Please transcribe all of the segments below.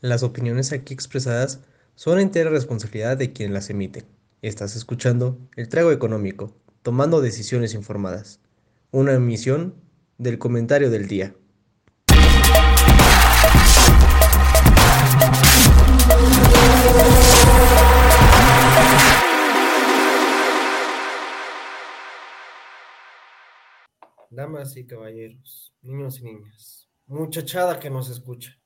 Las opiniones aquí expresadas son entera responsabilidad de quien las emite. Estás escuchando El Trago Económico, tomando decisiones informadas. Una emisión del comentario del día. Damas y caballeros, niños y niñas, muchachada que nos escucha.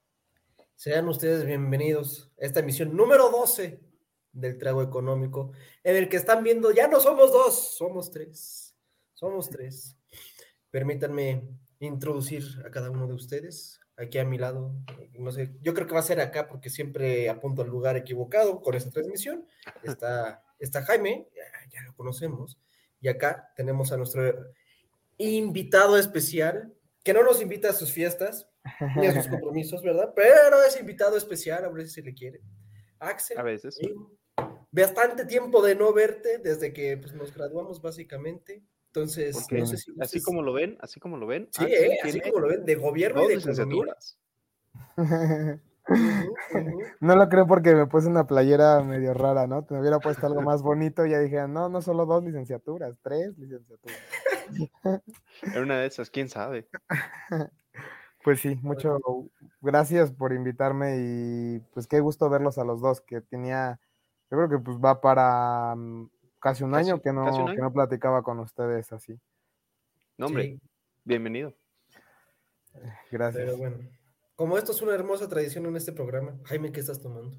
Sean ustedes bienvenidos a esta emisión número 12 del Trago Económico, en el que están viendo, ya no somos dos, somos tres. Somos tres. Permítanme introducir a cada uno de ustedes. Aquí a mi lado, yo creo que va a ser acá porque siempre apunto al lugar equivocado con esta transmisión. Está, está Jaime, ya, ya lo conocemos. Y acá tenemos a nuestro invitado especial, que no nos invita a sus fiestas, ni a sus compromisos, ¿verdad? Pero es invitado especial, a ver si le quiere. Axel. A veces. Bastante tiempo de no verte desde que pues, nos graduamos básicamente. Entonces, no sé si así como lo ven, así como lo ven. Sí, eh, así como lo ven, de gobierno y de licenciaturas. No lo creo porque me puse una playera medio rara, ¿no? Te hubiera puesto algo más bonito y ya dije, no, no solo dos licenciaturas, tres licenciaturas. Era una de esas, quién sabe. Pues sí, mucho gracias por invitarme y pues qué gusto verlos a los dos, que tenía, yo creo que pues va para mm, casi un año, que, no, que no platicaba con ustedes así. No, hombre, bienvenido. Gracias. Pero bueno, como esto es una hermosa tradición en este programa, Jaime, ¿qué estás tomando?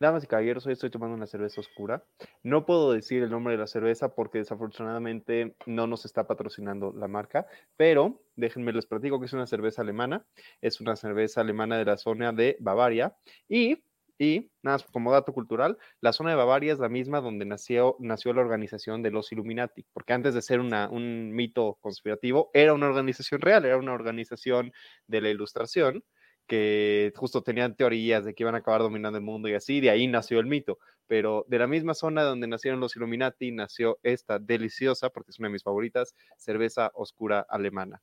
Damas y caballeros, hoy estoy tomando una cerveza oscura. No puedo decir el nombre de la cerveza porque desafortunadamente no nos está patrocinando la marca, pero déjenme les platico que es una cerveza alemana. Es una cerveza alemana de la zona de Bavaria y y, nada, como dato cultural, la zona de Bavaria es la misma donde nació, nació la organización de los Illuminati, porque antes de ser una, un mito conspirativo, era una organización real, era una organización de la ilustración que justo tenían teorías de que iban a acabar dominando el mundo y así, de ahí nació el mito. Pero de la misma zona donde nacieron los Illuminati, nació esta deliciosa, porque es una de mis favoritas, cerveza oscura alemana.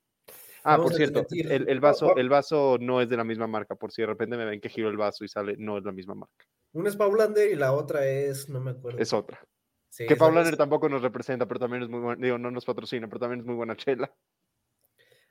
Ah, por cierto, el, vaso, el vaso no es de la misma marca, por si de repente me ven que giro el vaso y sale, no es la misma marca. Una es Paulander y la otra es, no me acuerdo. Es otra. que Paulander tampoco nos representa, pero también es muy buena, digo, no nos patrocina, pero también es muy buena chela.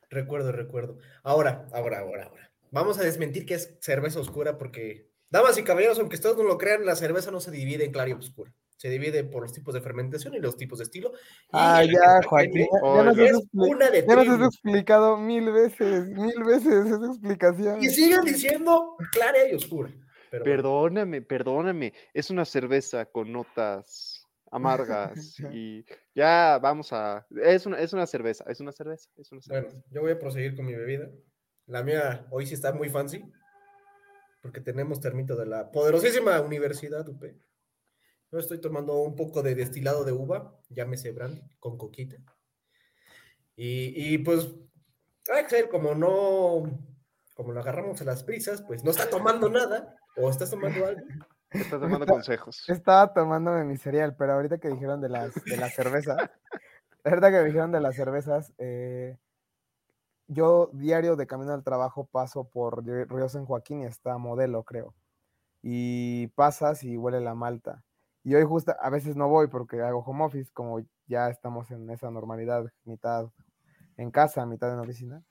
Recuerdo, recuerdo. Ahora, ahora, ahora, ahora vamos a desmentir que es cerveza oscura porque, damas y caballeros, aunque ustedes no lo crean, la cerveza no se divide en clara y oscura. Se divide por los tipos de fermentación y los tipos de estilo. Ah, ya, Joaquín. Ya, nos has, una de ya nos has explicado mil veces, mil veces esa explicación. Y siguen diciendo clara y oscura. perdóname, perdóname. Es una cerveza con notas amargas y ya vamos a... Es una, es una cerveza, es una cerveza, es una cerveza. Bueno, yo voy a proseguir con mi bebida. La mía hoy sí está muy fancy, porque tenemos termito de la poderosísima Universidad UP. Yo estoy tomando un poco de destilado de uva, llámese brandy, con coquita. Y, y pues, Axel, como no, como lo agarramos a las prisas, pues no está tomando nada, o estás tomando algo. Está tomando consejos. Estaba tomándome mi cereal, pero ahorita que dijeron de las, de la cerveza, ahorita que dijeron de las cervezas, eh, yo diario de camino al trabajo paso por Río San Joaquín y está modelo, creo. Y pasas y huele la malta. Y hoy justo, a veces no voy porque hago home office, como ya estamos en esa normalidad, mitad en casa, mitad en oficina.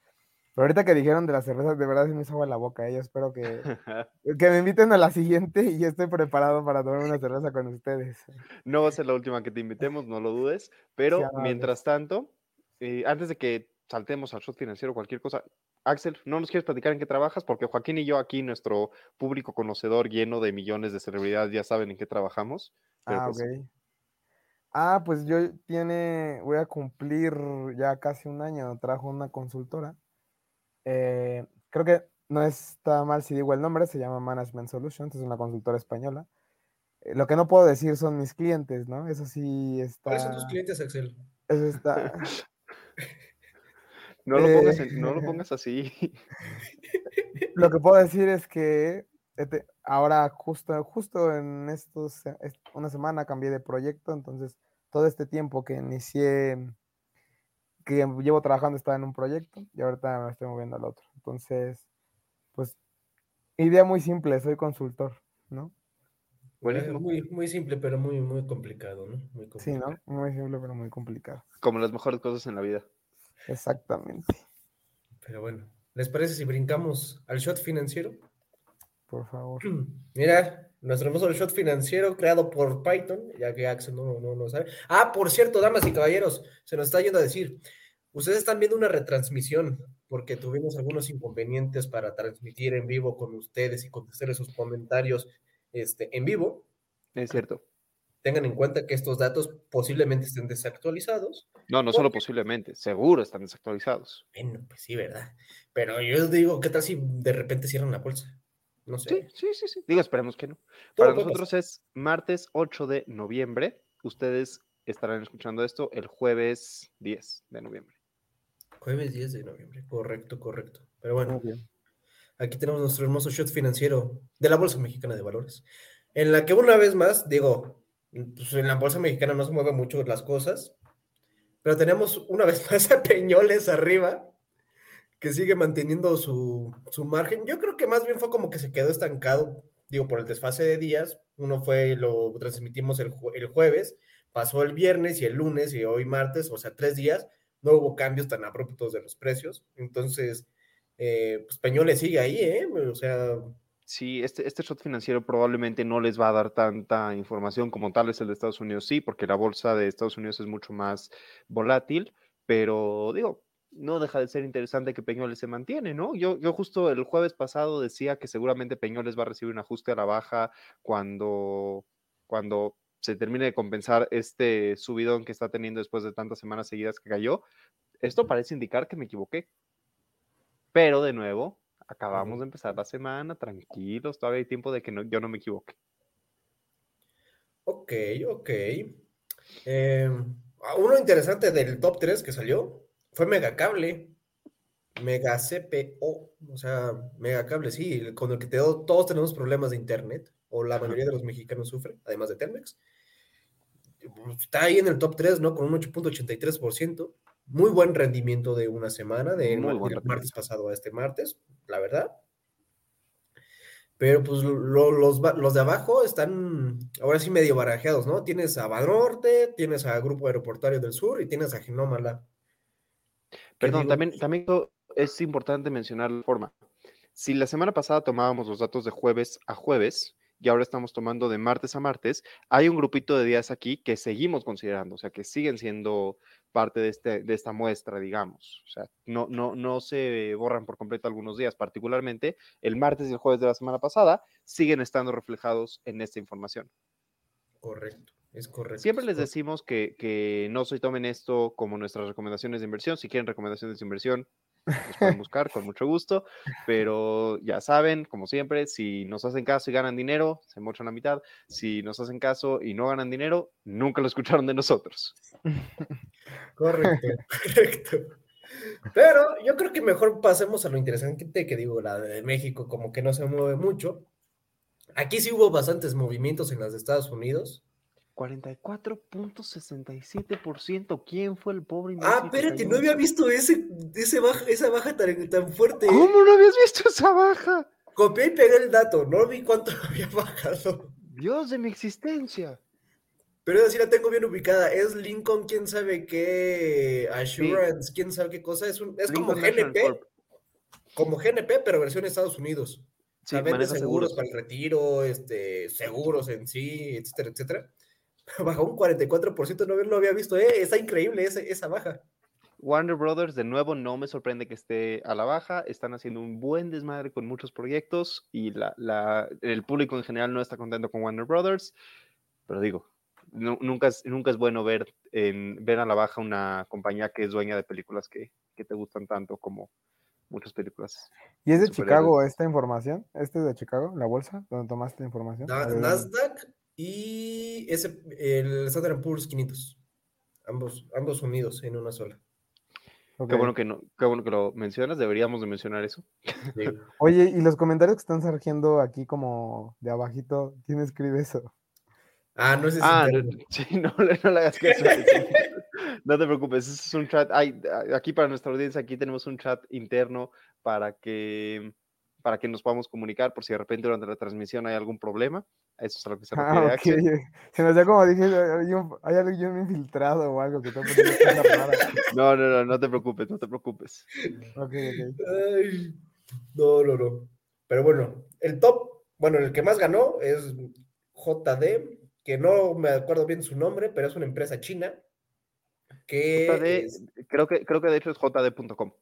Pero ahorita que dijeron de las cervezas, de verdad se me hizo agua la boca. ¿eh? Yo espero que, que me inviten a la siguiente y estoy preparado para tomar una cerveza con ustedes. No va a ser la última que te invitemos, no lo dudes. Pero mientras tanto, eh, antes de que saltemos al shot financiero, cualquier cosa. Axel, ¿no nos quieres platicar en qué trabajas? Porque Joaquín y yo aquí, nuestro público conocedor lleno de millones de celebridades, ya saben en qué trabajamos. ah, pues ok. Ah, pues yo tiene, voy a cumplir ya casi un año, trabajo una consultora. Eh, creo que no está mal si digo el nombre, se llama Management Solutions, es una consultora española. Eh, lo que no puedo decir son mis clientes, ¿no? Eso sí está. ¿Cuáles son tus clientes, Axel? Eso está. No lo, pongas, eh, no lo pongas así. Lo que puedo decir es que este, ahora justo, justo en estos, una semana cambié de proyecto, entonces todo este tiempo que inicié, que llevo trabajando estaba en un proyecto y ahorita me estoy moviendo al otro. Entonces, pues Idea muy simple, soy consultor, ¿no? Buenísimo. Muy, muy simple, pero muy, muy complicado, ¿no? Muy Sí. ¿no? Muy simple, pero muy complicado. Como las mejores cosas en la vida. Exactamente. Pero bueno, ¿les parece si brincamos al shot financiero? Por favor. Mira, nuestro hermoso shot financiero creado por Python, ya que Axel no, no, no sabe. Ah, por cierto, damas y caballeros, se nos está yendo a decir, ustedes están viendo una retransmisión porque tuvimos algunos inconvenientes para transmitir en vivo con ustedes y contestar sus comentarios este, en vivo. Es cierto. Tengan en cuenta que estos datos posiblemente estén desactualizados. No, no solo posiblemente, seguro están desactualizados. Bueno, pues sí, ¿verdad? Pero yo digo, ¿qué tal si de repente cierran la bolsa? No sé. Sí, sí, sí, sí. Digo, esperemos que no. Todo Para nosotros es martes 8 de noviembre. Ustedes estarán escuchando esto el jueves 10 de noviembre. Jueves 10 de noviembre, correcto, correcto. Pero bueno, aquí tenemos nuestro hermoso shot financiero de la Bolsa Mexicana de Valores, en la que una vez más, digo, pues en la Bolsa Mexicana no se mueven mucho las cosas, pero tenemos una vez más a Peñoles arriba, que sigue manteniendo su, su margen. Yo creo que más bien fue como que se quedó estancado, digo, por el desfase de días. Uno fue, lo transmitimos el, el jueves, pasó el viernes y el lunes y hoy martes, o sea, tres días, no hubo cambios tan abruptos de los precios. Entonces, eh, pues Peñoles sigue ahí, ¿eh? O sea, Sí, este, este shot financiero probablemente no les va a dar tanta información como tal es el de Estados Unidos, sí, porque la bolsa de Estados Unidos es mucho más volátil, pero digo, no deja de ser interesante que Peñoles se mantiene, ¿no? Yo, yo justo el jueves pasado decía que seguramente Peñoles va a recibir un ajuste a la baja cuando, cuando se termine de compensar este subidón que está teniendo después de tantas semanas seguidas que cayó. Esto parece indicar que me equivoqué. Pero de nuevo, acabamos de empezar la semana, tranquilos, todavía hay tiempo de que no- yo no me equivoque. ok, ok. Eh, uno interesante del top 3 que salió fue Megacable. Mega CPO, o sea, Megacable, sí, con el que te- todos tenemos problemas de internet, o la mayoría de los mexicanos sufren, además de Telmex. Está ahí en el top 3, ¿no? Con un 8.83%. Muy buen rendimiento de una semana, de Muy del buen martes pasado a este martes, la verdad. Pero pues lo- los, los de abajo están ahora sí medio barajeados, ¿no? Tienes a Banorte, tienes a Grupo Aeroportuario del Sur y tienes a Genómala. que Perdón, también, también es importante mencionar la forma. Si la semana pasada tomábamos los datos de jueves a jueves y ahora estamos tomando de martes a martes, hay un grupito de días aquí que seguimos considerando, o sea, que siguen siendo parte de, este, de esta muestra, digamos. O sea, no, no, no se borran por completo algunos días, particularmente el martes y el jueves de la semana pasada, siguen estando reflejados en esta información. Correcto, es correcto. Siempre es les decimos que, que no se tomen esto como nuestras recomendaciones de inversión. Si quieren recomendaciones de inversión, los pueden buscar con mucho gusto. Pero ya saben, como siempre, si nos hacen caso y ganan dinero, se mochan la mitad. Si nos hacen caso y no ganan dinero, nunca lo escucharon de nosotros. Correcto, correcto. Pero yo creo que mejor pasemos a lo interesante que digo, la de México, como que no se mueve mucho. Aquí sí hubo bastantes movimientos en las de Estados Unidos. 44.67%. ¿Quién fue el pobre Ah, espérate, no había visto ese, ese baja, esa baja tan, tan fuerte. ¿eh? ¿Cómo no habías visto esa baja? Copié y pegué el dato, no vi cuánto había bajado. Dios de mi existencia. Pero esa sí la tengo bien ubicada. Es Lincoln, quién sabe qué, Assurance, quién sabe qué cosa. Es, un, es como GNP, como GNP, pero versión Estados Unidos. Sí, vende seguros, seguros. para el retiro, este, seguros en sí, etcétera, etcétera. Bajó un 44%, no lo había visto. Eh, está increíble ese- esa baja. Warner Brothers, de nuevo, no me sorprende que esté a la baja. Están haciendo un buen desmadre con muchos proyectos y la, la- el público en general no está contento con Warner Brothers. Pero digo, nu- nunca, es, nunca es bueno ver, en, ver a la baja una compañía que es dueña de películas que, que te gustan tanto como muchas películas. ¿Y es de. Chicago esta información? ¿Este es de Chicago, la bolsa, donde tomaste la información? Na-. Nasdaq y ese, el Standard Poor's 500. Ambos, ambos unidos en una sola. Qué, bueno que no, qué bueno que lo mencionas, deberíamos de mencionar eso. Sí. Oye, y los comentarios que están surgiendo aquí como de abajito, ¿quién escribe eso? Ah, no es ese Ah, no, sí, no, le- no le hagas caso. No te preocupes, ese es un chat. Ay, aquí para nuestra audiencia, aquí tenemos un chat interno para que para que nos podamos comunicar por si de repente durante la transmisión hay algún problema. Eso es a lo que se Ah, refiere. Axel. Se nos dio como dije, hay, un- hay alguien infiltrado o algo que está. No, no, no, no te preocupes, no te preocupes. Ok, ok. Ay, no, no, no. Pero bueno, el top, bueno, el que más ganó es JD, que no me acuerdo bien su nombre, pero es una empresa china que JD, es- creo que, creo que de hecho es jd.com.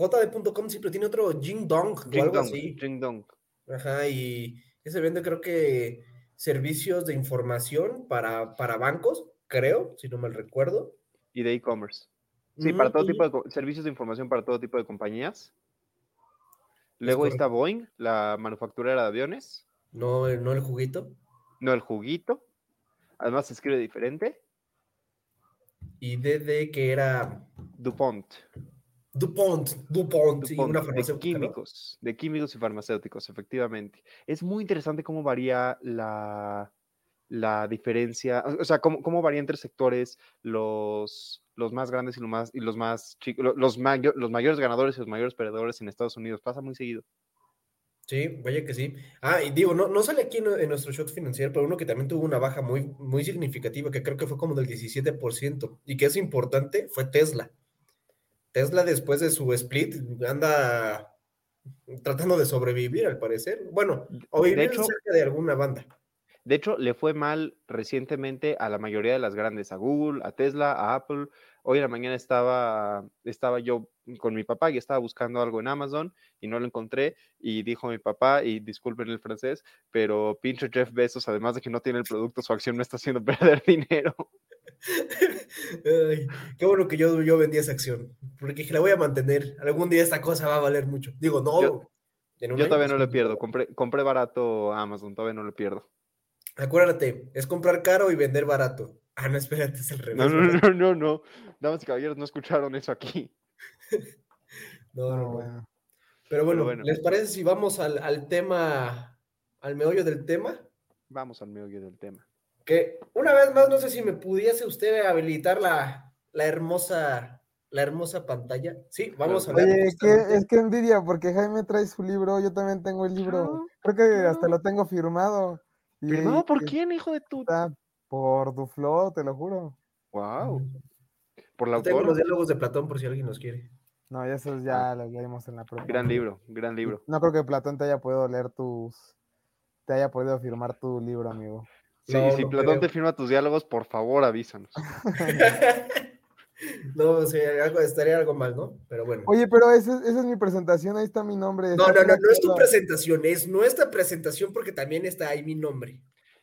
JD.com siempre tiene otro Jingdong o algo así. Jingdong. Ajá, y ese vende creo que servicios de información para, para bancos, creo, si no mal recuerdo. Y de e-commerce. Sí, para Ujú, todo y- tipo de servicios de información para todo tipo de compañías. Luego está. Boeing, la manufacturera de aviones. No, no el juguito. No el juguito. Además se escribe diferente. Y DD que era DuPont. DuPont, DuPont, y DuPont, una de farmacéutica, ¿no? químicos, de químicos y farmacéuticos, efectivamente. Es muy interesante cómo varía la, la diferencia, o sea, cómo, cómo varía entre sectores los, los más grandes y, lo más, y los más chicos, los, mayo- los mayores ganadores y los mayores perdedores en Estados Unidos. Pasa muy seguido. Sí, vaya que sí. Ah, y digo, no, no sale aquí en, en nuestro shot financiero, pero uno que también tuvo una baja muy, muy significativa, que creo que fue como del 17%, y que es importante, fue Tesla. Tesla después de su split anda tratando de sobrevivir, al parecer. Bueno, o De hecho- cerca de alguna banda. De hecho, le fue mal recientemente a la mayoría de las grandes, a Google, a Tesla, a Apple. Hoy en la mañana estaba, estaba yo con mi papá y estaba buscando algo en Amazon y no lo encontré y dijo mi papá, y disculpen el francés, pero pinche Jeff Bezos, además de que no tiene el producto, su acción me está haciendo perder dinero. Ay, qué bueno que yo, yo vendí esa acción, porque dije, la voy a mantener. Algún día esta cosa va a valer mucho. Digo, no. Yo- todavía no le pierdo, compré, compré barato a Amazon, todavía no le pierdo. Acuérdate, es comprar caro y vender barato. Ah, no, espérate, es al revés. No, no, no, no, no. Damas y caballeros, no escucharon eso aquí. No, no, No, bueno. Pero bueno, bueno. ¿les parece si vamos al, al tema, al meollo del tema? Vamos al meollo del tema. Que una vez más, no sé si me pudiese usted habilitar la, la hermosa, la hermosa pantalla. Sí, vamos a hablar. Oye, que, es que envidia, porque Jaime trae su libro, yo también tengo el libro. No, Creo que no. hasta lo tengo firmado. ¿Firmado por y quién, hijo de tu? Por Duflo, te lo juro. Wow. Por la Yo tengo los autora. diálogos de Platón por si alguien los quiere. No, ya esos ya los leímos en la propia. Gran libro, gran libro. No creo que Platón te haya podido leer tus. te haya podido firmar tu libro, amigo. Sí, No, si no Platón creo. te firma tus diálogos, por favor avísanos. no, o sea, algo, estaría algo mal, ¿no? Pero bueno. Oye, pero ese- esa es mi presentación, ahí está mi nombre. no, no, no, no es tu presentación, es nuestra presentación porque también está ahí mi nombre.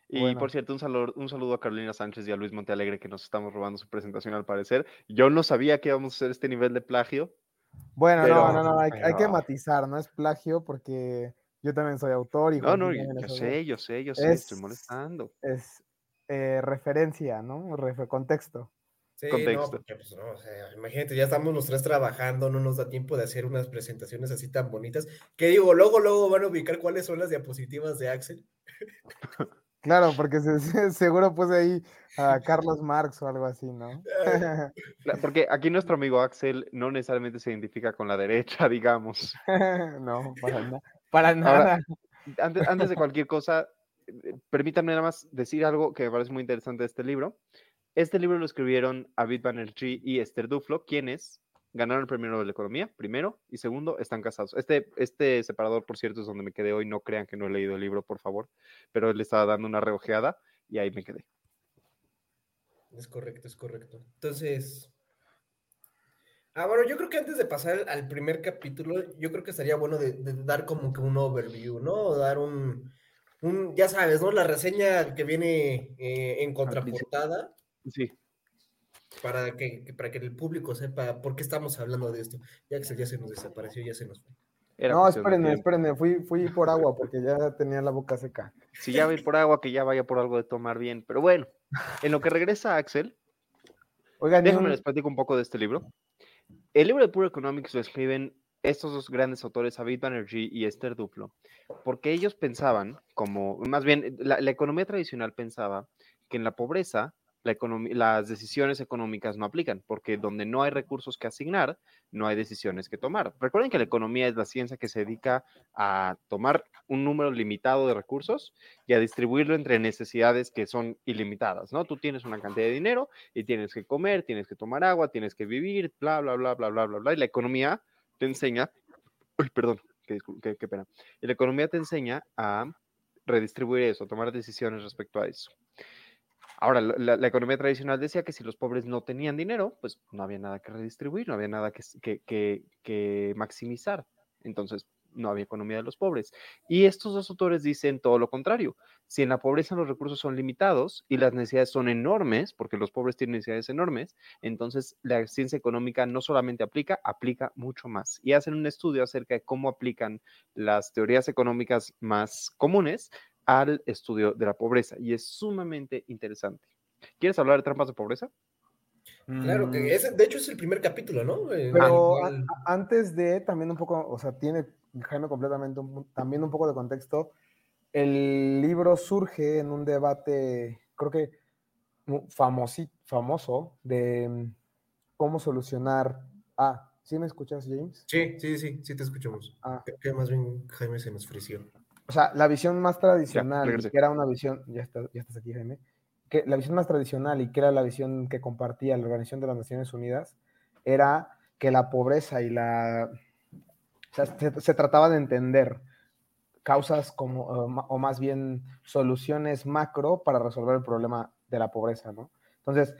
Y Bueno. por cierto, un saludo, un saludo a Carolina Sánchez y a Luis Montealegre que nos estamos robando su presentación al parecer. Yo no sabía que íbamos a hacer este nivel de plagio. Bueno, pero- no, no, no, hay, hay que matizar, no es plagio porque yo también soy autor y No, no, yo, sé, yo sé, yo sé, estoy Es- molestando. Es eh, referencia, ¿no? Refe- contexto. Sí, Contexto. no, porque, pues, no, o sea, imagínate, ya estamos los tres trabajando, no nos da tiempo de hacer unas presentaciones así tan bonitas, que digo, luego, luego van a ubicar cuáles son las diapositivas de Axel. Claro, porque se- se- seguro puse ahí a Carlos Marx o algo así, ¿no? Cla- Porque aquí nuestro amigo Axel no necesariamente se identifica con la derecha, digamos. no, para, na- para nada. Antes, antes de cualquier cosa, eh, permítanme nada más decir algo que me parece muy interesante de este libro. Este libro lo escribieron David Banerjee y Esther Duflo, quienes ganaron el premio Nobel de Economía, primero, y segundo, están casados. Este, este separador, por cierto, es donde me quedé hoy. No crean que no he leído el libro, por favor, pero le estaba dando una reojeada y ahí me quedé. Es correcto, es correcto. Entonces, ah, bueno, yo creo que antes de pasar al- primer capítulo, yo creo que estaría bueno de, de dar como que un overview, ¿no? Dar un, un, ya sabes, ¿no? La reseña que viene eh, en contraportada. Sí, para que, para que el público sepa por qué estamos hablando de esto. Ya que ya se nos desapareció, ya se nos fue. era No, espérenme, espérenme, fui, fui por agua porque ya tenía la boca seca. Si ya va a ir por agua, que ya vaya por algo de tomar bien. Pero bueno, en lo que regresa Axel, Oigan, Déjenme un- les platico un poco de este libro. El libro de Pure Economics lo escriben estos dos grandes autores, David Banerjee y Esther Duflo, porque ellos pensaban, como, más bien, la, la economía tradicional pensaba que en la pobreza las decisiones económicas no aplican, porque donde no hay recursos que asignar, no hay decisiones que tomar. Recuerden que la economía es la ciencia que se dedica a tomar un número limitado de recursos y a distribuirlo entre necesidades que son ilimitadas, ¿no? Tú tienes una cantidad de dinero y tienes que comer, tienes que tomar agua, tienes que vivir, bla, bla, bla, bla, bla, bla, bla. Y la economía te enseña, perdón, qué, qué pena. Y la economía te enseña a redistribuir eso, tomar decisiones respecto a eso. Ahora, la, economía tradicional decía que si los pobres no tenían dinero, pues no había nada que redistribuir, no había nada que, que, maximizar. Entonces, no había economía de los pobres. Y estos dos autores dicen todo lo contrario. Si en la pobreza los recursos son limitados y las necesidades son enormes, porque los pobres tienen necesidades enormes, entonces la ciencia económica no solamente aplica, aplica mucho más. Y hacen un estudio acerca de cómo aplican las teorías económicas más comunes al estudio de la pobreza y es sumamente interesante. ¿Quieres hablar de trampas de pobreza? Claro, que mm. es, de hecho es el primer capítulo, ¿no? Eh, Pero antes de, también un poco, o sea, tiene Jaime completamente también un poco de contexto. El libro surge en un debate, creo que famoso, de mm, cómo solucionar. Ah, ¿sí me escuchas, James? Sí, sí, sí, sí te escuchamos. Ah. Que, más bien Jaime se nos frició o sea, la visión más tradicional, que era una visión, ya, ya estás aquí, Jaime, que la visión más tradicional y que era la visión que compartía la Organización de las Naciones Unidas, era que la pobreza y la... O sea, se, trataba de entender causas como, o más bien soluciones macro para resolver el problema de la pobreza, ¿no? Entonces,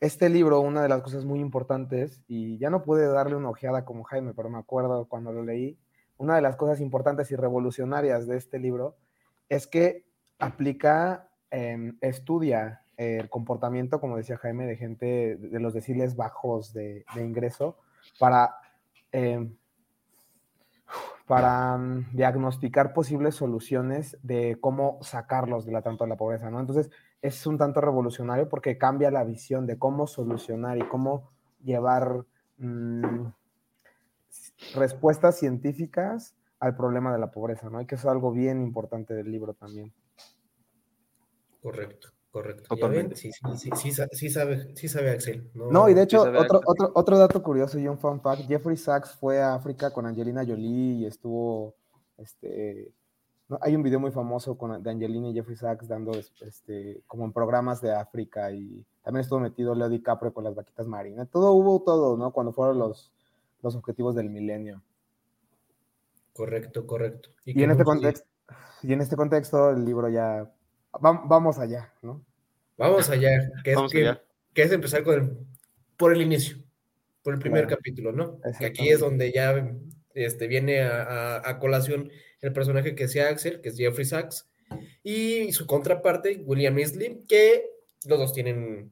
este libro, una de las cosas muy importantes, y ya no pude darle una ojeada como Jaime, pero me acuerdo cuando lo leí, una de las cosas importantes y revolucionarias de este libro es que aplica, estudia el comportamiento, como decía Jaime, de gente de los deciles bajos de, ingreso para, em, para mm, diagnosticar posibles soluciones de cómo sacarlos de la trampa de la pobreza, ¿no? Entonces, es un tanto revolucionario porque cambia la visión de cómo solucionar y cómo llevar mm, respuestas científicas al problema de la pobreza, ¿no? Y que es algo bien importante del libro también. Correcto, correcto. Totalmente. Sí, sí, sí, sí, sabe, sí sabe Axel. No, y de hecho, otro, otro, otro dato curioso y un fun fact, Jeffrey Sachs fue a África con Angelina Jolie y estuvo, este, hay un video muy famoso con, de Angelina y Jeffrey Sachs dando, este, como en programas de África y también estuvo metido Leo DiCaprio con las vaquitas marinas. Todo hubo todo, ¿no? Cuando fueron los, los objetivos del milenio. Correcto, correcto. Y, en, este contexto, y en este contexto el libro ya... vamos allá, ¿no? Vamos allá, que es, empezar con el, por el inicio, por el primer capítulo, ¿no? Que aquí es donde ya este, viene a, colación el personaje que sea Axel, que es Jeffrey Sachs, y su contraparte, William Isley, que los dos tienen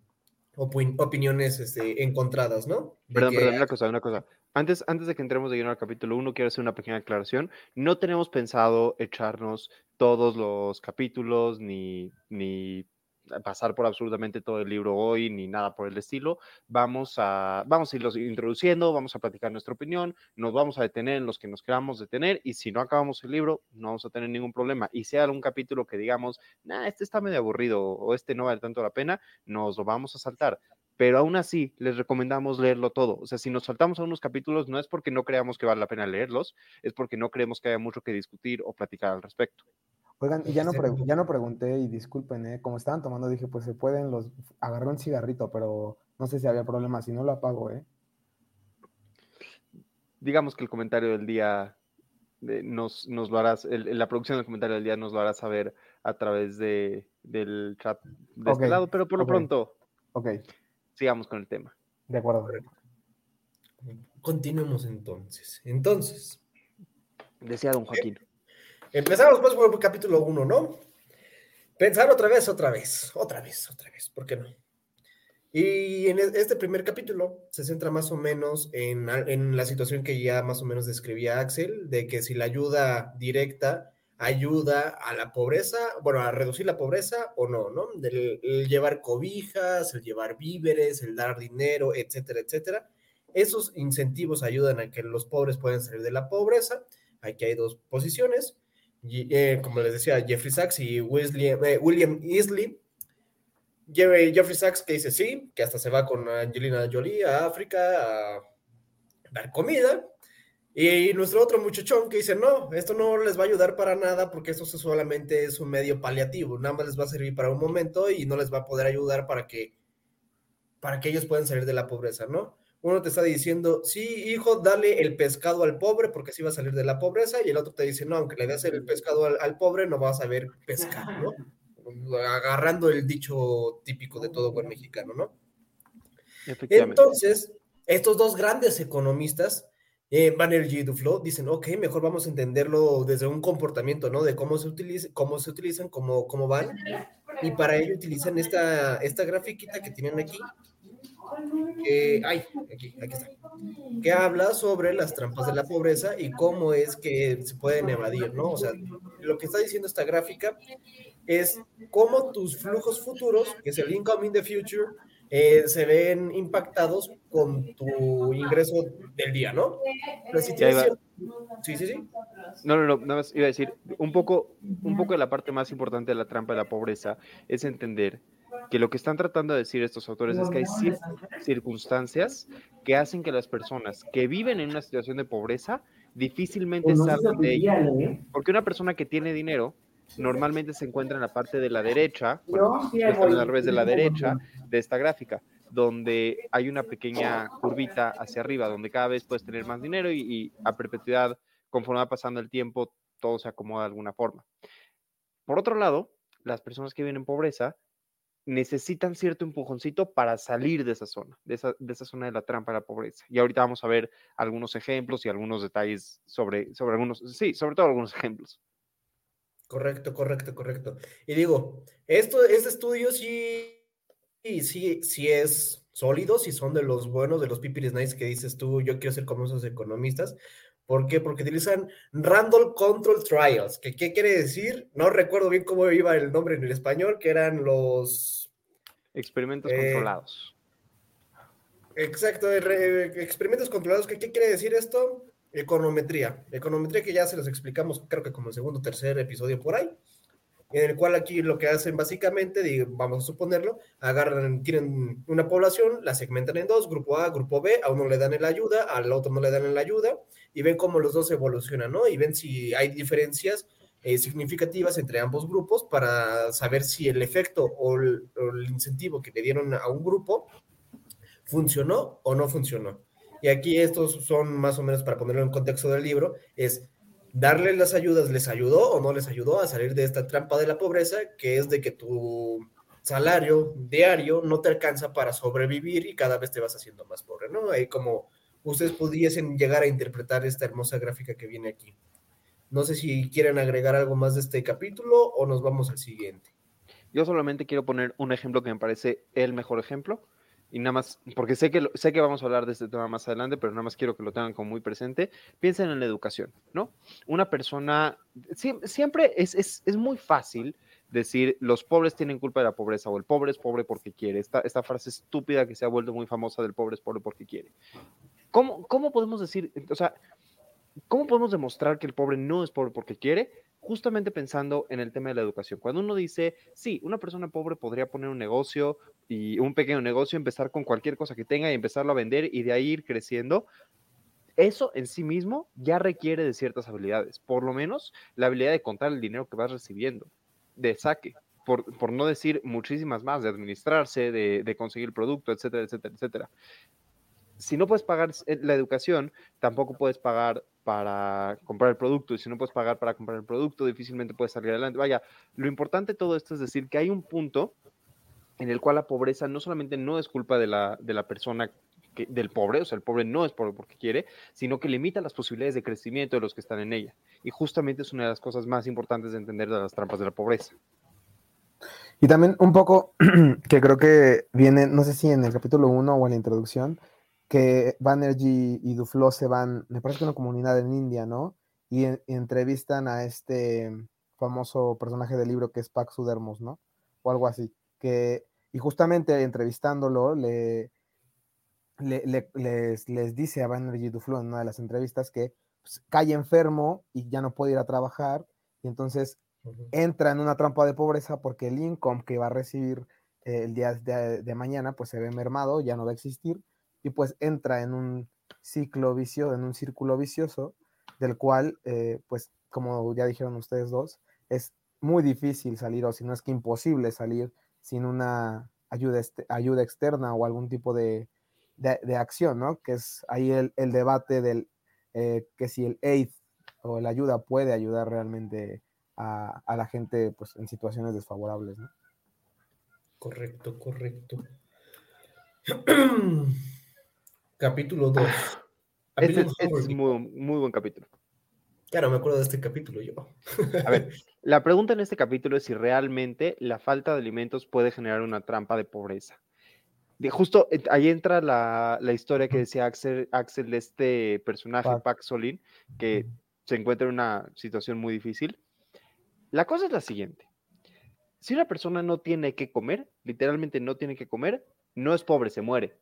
opiniones este, encontradas, ¿no? perdón, perdón, una cosa, una cosa. Antes, antes de que entremos de lleno al capítulo 1, quiero hacer una pequeña aclaración. No tenemos pensado echarnos todos los capítulos ni, ni pasar por absolutamente todo el libro hoy ni nada por el estilo. Vamos a, vamos a irlos introduciendo, vamos a platicar nuestra opinión, nos vamos a detener en los que nos queramos detener y si no acabamos el libro no vamos a tener ningún problema. Y sea un capítulo que digamos, nah, este está medio aburrido o este no vale tanto la pena, nos lo vamos a saltar pero aún así les recomendamos leerlo todo. O sea, si nos saltamos a unos capítulos, no es porque no creamos que vale la pena leerlos, es porque no creemos que haya mucho que discutir o platicar al respecto. Oigan, y ya no, ya no pregunté, y disculpen, ¿eh? como estaban tomando, dije, pues se pueden los. Agarré un cigarrito, pero no sé si había problema, si no lo apago, ¿eh? Digamos que el comentario del día nos, nos, lo harás, la producción del comentario del día nos lo hará saber a través de, del chat de este lado, pero por lo pronto. Ok sigamos con el tema. De acuerdo. Continuemos entonces. Entonces. Decía don Joaquín. Empezamos pues por el capítulo 1, ¿no? Pensar otra vez, otra vez, otra vez, otra vez, ¿por qué no? Y en este primer capítulo se centra más o menos en, en, la situación que ya más o menos describía Axel, de que si la ayuda directa ayuda a la pobreza, bueno, a reducir la pobreza o no, ¿no? El, llevar cobijas, el llevar víveres, el dar dinero, etcétera, etcétera. Esos incentivos ayudan a que los pobres puedan salir de la pobreza. Aquí hay dos posiciones. Y, eh, como les decía, Jeffrey Sachs y Wesley, eh, William Isley Jeffrey Sachs que dice sí, que hasta se va con Angelina Jolie a África a dar comida. Y nuestro otro muchachón que dice, no, esto no les va a ayudar para nada porque esto solamente es un medio paliativo, nada más les va a servir para un momento y no les va a poder ayudar para que, para que ellos puedan salir de la pobreza, ¿no? Uno te está diciendo, sí, hijo, dale el pescado al pobre porque así va a salir de la pobreza, y el otro te dice, no, aunque le des el pescado al, pobre, no vas a ver pescar, ¿no? Agarrando el dicho típico de todo buen mexicano, ¿no? Entonces, estos dos grandes economistas eh, Banerjee y Duflo dicen, ok, mejor vamos a entenderlo desde un comportamiento, ¿no? De cómo se, utiliza, cómo se utilizan, cómo, cómo van. Y para ello utilizan esta, esta grafiquita que tienen aquí. Que, ay, aquí, aquí está. Que habla sobre las trampas de la pobreza y cómo es que se pueden evadir, ¿no? O sea, lo que está diciendo esta gráfica es cómo tus flujos futuros, que es el income in the future, eh, se ven impactados con tu ingreso del día, ¿no? Pero si tienes Sí, sí, sí. No, no, no, nada más iba a decir, un poco, un poco de la parte más importante de la trampa de la pobreza es entender que lo que están tratando de decir estos autores es que hay ciertas circunstancias que hacen que las personas que viven en una situación de pobreza difícilmente salgan de ella. Porque una persona que tiene dinero normalmente se encuentra en la parte de la derecha, bueno, al revés de la derecha de esta gráfica, donde hay una pequeña curvita hacia arriba, donde cada vez puedes tener más dinero y, a perpetuidad, conforme va pasando el tiempo, todo se acomoda de alguna forma. Por otro lado, las personas que viven en pobreza necesitan cierto empujoncito para salir de esa zona, de esa, de esa, zona de la trampa de la pobreza. Y ahorita vamos a ver algunos ejemplos y algunos detalles sobre, sobre algunos, sí, sobre todo algunos ejemplos. Correcto, correcto, correcto. Y digo, esto, este estudio sí, sí, sí es sólido, si son de los buenos, de los pipiris nice que dices tú, yo quiero ser como esos economistas. ¿Por qué? Porque utilizan Randall Control Trials. ¿Qué, ¿Qué quiere decir? No recuerdo bien cómo iba el nombre en el español, que eran los... Experimentos eh, controlados. Exacto, experimentos controlados. ¿Qué, ¿Qué quiere decir esto? Econometría. Econometría que ya se los explicamos, creo que como el segundo o tercer episodio por ahí, en el cual aquí lo que hacen básicamente, vamos a suponerlo, agarran, tienen una población, la segmentan en dos, grupo A, grupo B, a uno le dan la ayuda, al otro no le dan la ayuda, y ven cómo los dos evolucionan, ¿no? Y ven si hay diferencias eh, significativas entre ambos grupos para saber si el efecto o el incentivo que le dieron a un grupo funcionó o no funcionó. Y aquí estos son más o menos para ponerlo en contexto del libro, es darle las ayudas, ¿les ayudó o no les ayudó a salir de esta trampa de la pobreza, que es de que tu salario diario no te alcanza para sobrevivir y cada vez te vas haciendo más pobre, ¿no? Ahí como ustedes pudiesen llegar a interpretar esta hermosa gráfica que viene aquí. No sé si quieren agregar algo más de este capítulo o nos vamos al siguiente. Yo solamente quiero poner un ejemplo que me parece el mejor ejemplo y nada más, porque sé que, sé que vamos a hablar de este tema más adelante, pero nada más quiero que lo tengan como muy presente, piensen en la educación, ¿no? Una persona, siempre es, es, es, muy fácil decir los pobres tienen culpa de la pobreza o el pobre es pobre porque quiere, esta, esta frase estúpida que se ha vuelto muy famosa del pobre es pobre porque quiere. ¿Cómo, cómo podemos decir, o sea, cómo podemos demostrar que el pobre no es pobre porque quiere? Justamente pensando en el tema de la educación. Cuando uno dice, sí, una persona pobre podría poner un negocio y un pequeño negocio, empezar con cualquier cosa que tenga y empezarlo a vender y de ahí ir creciendo, eso en sí mismo ya requiere de ciertas habilidades, por lo menos la habilidad de contar el dinero que vas recibiendo, de saque, por, por no decir muchísimas más, de administrarse, de, de conseguir producto, etcétera, etcétera, etcétera. Si no puedes pagar la educación, tampoco puedes pagar para comprar el producto y si no puedes pagar para comprar el producto, difícilmente puedes salir adelante. Vaya, lo importante de todo esto es decir que hay un punto en el cual la pobreza no solamente no es culpa de la, de la persona que, del pobre, o sea, el pobre no es pobre porque quiere, sino que limita las posibilidades de crecimiento de los que están en ella. Y justamente es una de las cosas más importantes de entender de las trampas de la pobreza. Y también un poco que creo que viene, no sé si en el capítulo 1 o en la introducción, que Banerjee y Duflo se van, me parece que una comunidad en India, ¿no? Y, entrevistan a este famoso personaje del libro que es Pax Sudermos, ¿no? O algo así. Que, y justamente entrevistándolo, le, les, les, dice a Banerjee Duflo en una de las entrevistas que pues, cae enfermo y ya no puede ir a trabajar, y entonces entra en una trampa de pobreza porque el income que va a recibir eh, el día de, de, mañana pues se ve mermado, ya no va a existir y pues entra en un ciclo vicioso, en un círculo vicioso del cual eh, pues como ya dijeron ustedes dos, es muy difícil salir o si no es que imposible salir sin una ayuda, ayuda externa o algún tipo de, de, acción, ¿no? Que es ahí el, el debate del eh, que si el aid o la ayuda puede ayudar realmente a, a, la gente pues, en situaciones desfavorables, ¿no? Correcto, correcto. capítulo 2. Este, este, es muy, muy buen capítulo. Claro, me acuerdo de este capítulo yo. A ver, la pregunta en este capítulo es si realmente la falta de alimentos puede generar una trampa de pobreza. De justo eh, ahí entra la, la, historia que decía Axel, Axel de este personaje, Pac Solin, que se encuentra en una situación muy difícil. La cosa es la siguiente. Si una persona no tiene que comer, literalmente no tiene que comer, no es pobre, se muere.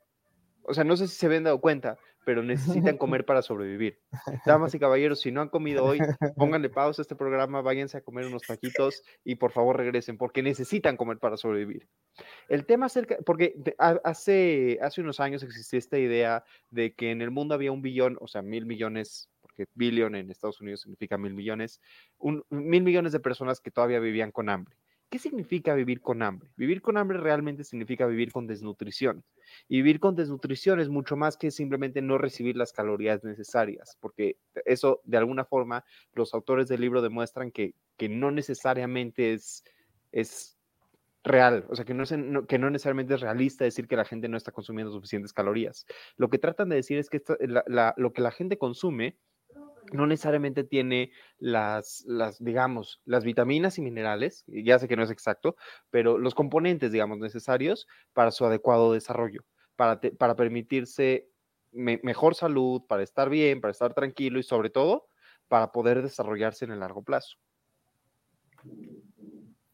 O sea, no sé si se habían dado cuenta, pero necesitan comer para sobrevivir. Damas y caballeros, si no han comido hoy, pónganle pausa a este programa, váyanse a comer unos taquitos y por favor regresen, porque necesitan comer para sobrevivir. El tema acerca, porque hace, hace unos años existía esta idea de que en el mundo había un billón, o sea, mil millones, porque billón en Estados Unidos significa mil millones, un, mil millones de personas que todavía vivían con hambre. ¿Qué significa vivir con hambre? Vivir con hambre realmente significa vivir con desnutrición. Y vivir con desnutrición es mucho más que simplemente no recibir las calorías necesarias, porque eso de alguna forma los autores del libro demuestran que, que no necesariamente es, es real, o sea, que no, es, que no necesariamente es realista decir que la gente no está consumiendo suficientes calorías. Lo que tratan de decir es que lo que la gente consume no necesariamente tiene las, las, digamos, las vitaminas y minerales, ya sé que no es exacto, pero los componentes, digamos, necesarios para su adecuado desarrollo, para, para permitirse mejor salud, para estar bien, para estar tranquilo y sobre todo para poder desarrollarse en el largo plazo.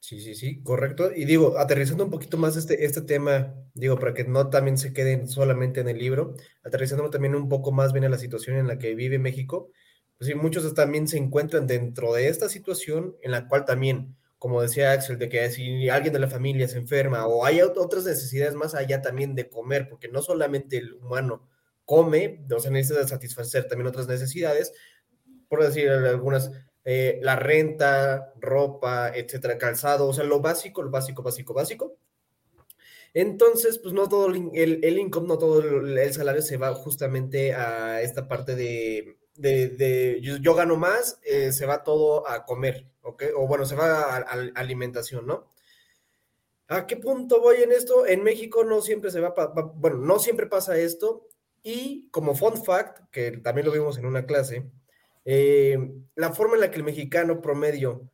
Sí, sí, sí, correcto. Y digo, aterrizando un poquito más este, este tema, digo, para que no también se queden solamente en el libro, aterrizando también un poco más bien a la situación en la que vive México, pues muchos también se encuentran dentro de esta situación en la cual también, como decía Axel, de que si alguien de la familia se enferma o hay otras necesidades más allá también de comer, porque no solamente el humano come, o sea, necesita satisfacer también otras necesidades, por decir algunas, eh, la renta, ropa, etcétera, calzado, o sea, lo básico, lo básico, básico, básico. Entonces, pues no todo el, el income, no todo el salario se va justamente a esta parte de, de, yo, gano más, eh, se va todo a comer, ¿ok? O bueno, se va a, alimentación, ¿no? ¿A qué punto voy en esto? En México no siempre se va, bueno, no siempre pasa esto. Y como fun fact, que también lo vimos en una clase, eh, la forma en la que el mexicano promedio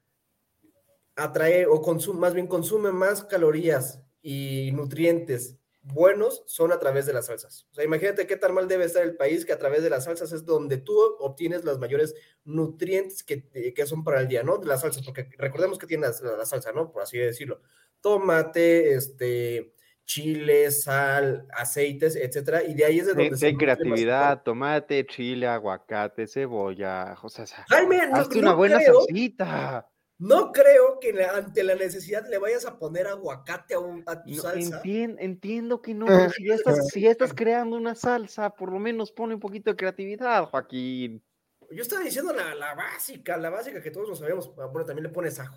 atrae o consume, más bien consume más calorías y nutrientes buenos son a través de las salsas. O sea, imagínate qué tan mal debe estar el país que a través de las salsas es donde tú obtienes los mayores nutrientes que, eh, que son para el día, ¿no? De las salsas, porque recordemos que tiene la, salsa, ¿no? Por así decirlo. Tomate, este, chile, sal, aceites, etcétera, y de ahí es de donde se creatividad, tomate, chile, aguacate, cebolla, o sea, Jaime, hazte una buena salsita. No creo que ante la necesidad le vayas a poner aguacate a, un, tu salsa. entiendo que no, pero si ya, estás, si estás creando una salsa, por lo menos pone un poquito de creatividad, Joaquín. Yo estaba diciendo la, básica, la básica que todos nos sabemos. Ah, bueno, también le pones ajo.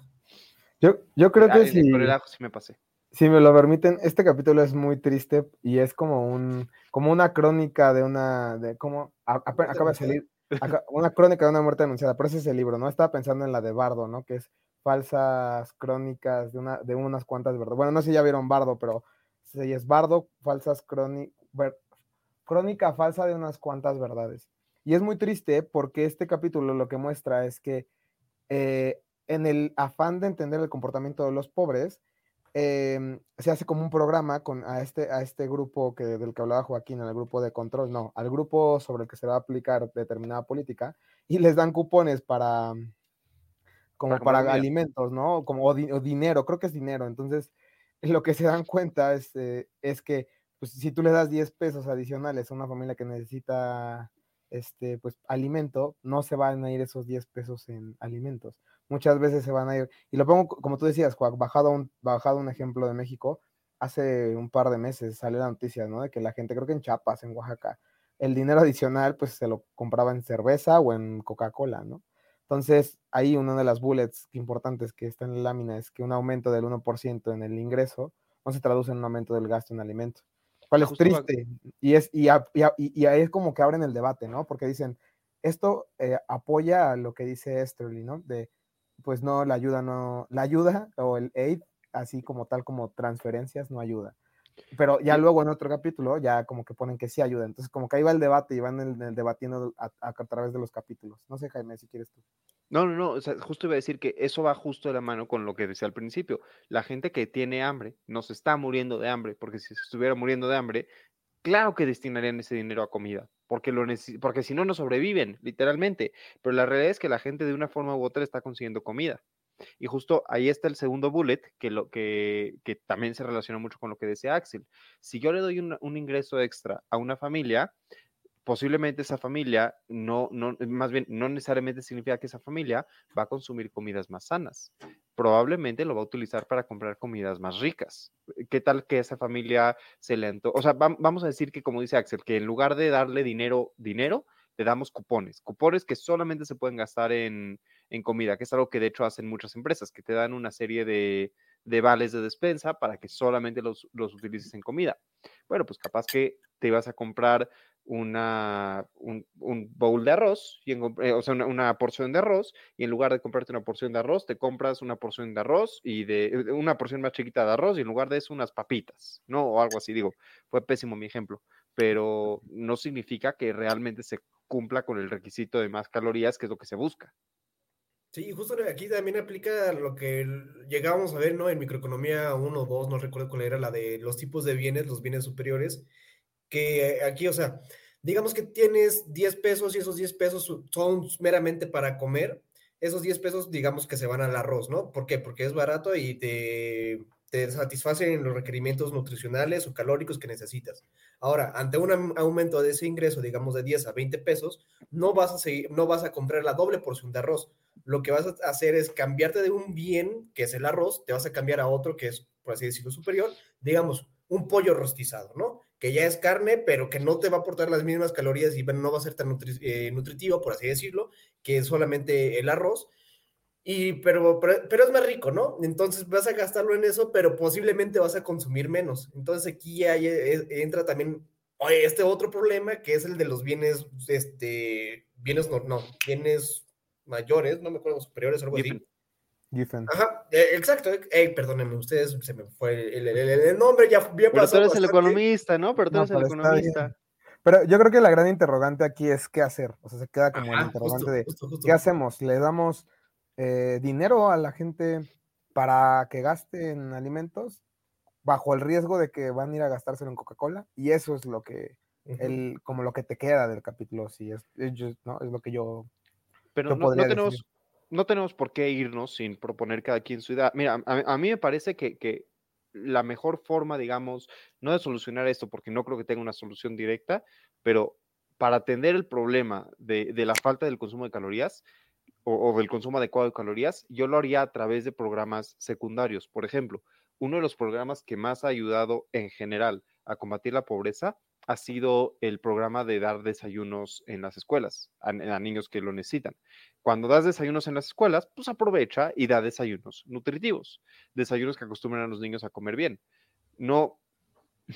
Yo, yo creo que si, por el ajo sí me pasé. Si me lo permiten, este capítulo es muy triste y es como un, como una crónica de una, de cómo acaba de salir, una crónica de una muerte anunciada, pero ese es el libro, ¿no? Estaba pensando en la de Bardo, ¿no? Que es falsas crónicas de, una, de unas cuantas verdades. Bueno, no sé si ya vieron Bardo, pero si es Bardo, falsas crónicas, crónica falsa de unas cuantas verdades. Y es muy triste porque este capítulo lo que muestra es que eh, en el afán de entender el comportamiento de los pobres, Em, se hace como un programa con a este, a este grupo que, del que hablaba Joaquín, el grupo de control, no, al grupo sobre el que se va a aplicar determinada política, y les dan cupones para como para, alimentos, ¿no? Como o, dinero, creo que es dinero. Entonces, lo que se dan cuenta es, eh, es que pues, si tú le das 10 pesos adicionales a una familia que necesita este, pues, alimento, no se van a ir esos 10 pesos en alimentos muchas veces se van a ir, y lo pongo como tú decías, Juan, bajado un, bajado un ejemplo de México, hace un par de meses salió la noticia, ¿no? De que la gente, creo que en Chiapas, en Oaxaca, el dinero adicional pues se lo compraba en cerveza o en Coca-Cola, ¿no? Entonces, ahí una de las bullets importantes que está en la lámina es que un aumento del 1% en el ingreso no se traduce en un aumento del gasto en alimentos. ¿Cuál es triste? Y, es, y, y, ahí es como que abren el debate, ¿no? Porque dicen, esto eh, apoya a lo que dice Esterly, ¿no? De, pues no, la ayuda no, la ayuda o el aid, así como tal como transferencias, no ayuda. Pero ya luego en otro capítulo ya como que ponen que sí ayuda. Entonces como que ahí va el debate y van el, debatiendo a, a, través de los capítulos. No sé, Jaime, si quieres tú. No, no, no, o sea, justo iba a decir que eso va justo de la mano con lo que decía al principio. La gente que tiene hambre no se está muriendo de hambre, porque si se estuviera muriendo de hambre, claro que destinarían ese dinero a comida, porque, lo porque si no, no sobreviven, literalmente. Pero la realidad es que la gente de una forma u otra está consiguiendo comida. Y justo ahí está el segundo bullet, que, lo, que, que también se relaciona mucho con lo que decía Axel. Si yo le doy un, ingreso extra a una familia, posiblemente esa familia no, no, más bien, no necesariamente significa que esa familia va a consumir comidas más sanas. Probablemente lo va a utilizar para comprar comidas más ricas. ¿Qué tal que esa familia se le O sea, vamos a decir que, como dice Axel, que en lugar de darle dinero, dinero, le damos cupones. Cupones que solamente se pueden gastar en, en comida, que es algo que de hecho hacen muchas empresas, que te dan una serie de, de vales de despensa para que solamente los, los, utilices en comida. Bueno, pues capaz que te ibas a comprar una, un, un bowl de arroz, y eh, o sea, una, porción de arroz, y en lugar de comprarte una porción de arroz, te compras una porción de arroz y de una porción más chiquita de arroz, y en lugar de eso unas papitas, ¿no? O algo así, digo, fue pésimo mi ejemplo, pero no significa que realmente se cumpla con el requisito de más calorías, que es lo que se busca. Sí, justo aquí también aplica lo que llegábamos a ver, ¿no? En microeconomía 1 o 2, no recuerdo cuál era la de los tipos de bienes, los bienes superiores, que aquí, o sea, digamos que tienes 10 pesos y esos 10 pesos son meramente para comer, esos 10 pesos digamos que se van al arroz, ¿no? ¿Por qué? Porque es barato y te, te satisfacen los requerimientos nutricionales o calóricos que necesitas. Ahora, ante un aumento de ese ingreso, digamos de 10 a 20 pesos, no vas a seguir, no vas a comprar la doble porción de arroz lo que vas a hacer es cambiarte de un bien, que es el arroz, te vas a cambiar a otro que es, por así decirlo, superior, digamos, un pollo rostizado, ¿no? Que ya es carne, pero que no te va a aportar las mismas calorías y no va a ser tan eh, nutritivo, por así decirlo, que es solamente el arroz. Y, pero, pero, es más rico, ¿no? Entonces vas a gastarlo en eso, pero posiblemente vas a consumir menos. Entonces aquí ya eh, entra también este otro problema que es el de los bienes, este, bienes no, no, bienes mayores, no me acuerdo, superiores o algo así. Giffen. Ajá, eh, exacto. Eh, perdónenme, ustedes se me fue el, nombre, ya bien Pero tú eres el economista, ¿no? Pero tú eres el economista. Pero yo creo que la gran interrogante aquí es qué hacer. O sea, se queda como el interrogante de qué hacemos. ¿Le damos eh, dinero a la gente para que gaste en alimentos bajo el riesgo de que van a ir a gastárselo en Coca-Cola? Y eso es lo que, el, como lo que te queda del capítulo, sí, es, ¿no? es lo que yo pero no, tenemos, no tenemos por qué irnos sin proponer cada quien su idea. Mira, a, mí me parece que, la mejor forma, digamos, no de solucionar esto, porque no creo que tenga una solución directa, pero para atender el problema de, la falta del consumo de calorías o, del consumo adecuado de calorías, yo lo haría a través de programas secundarios. Por ejemplo, uno de los programas que más ha ayudado en general a combatir la pobreza ha sido el programa de dar desayunos en las escuelas a, niños que lo necesitan. Cuando das desayunos en las escuelas, pues aprovecha y da desayunos nutritivos, desayunos que acostumbran a los niños a comer bien. No,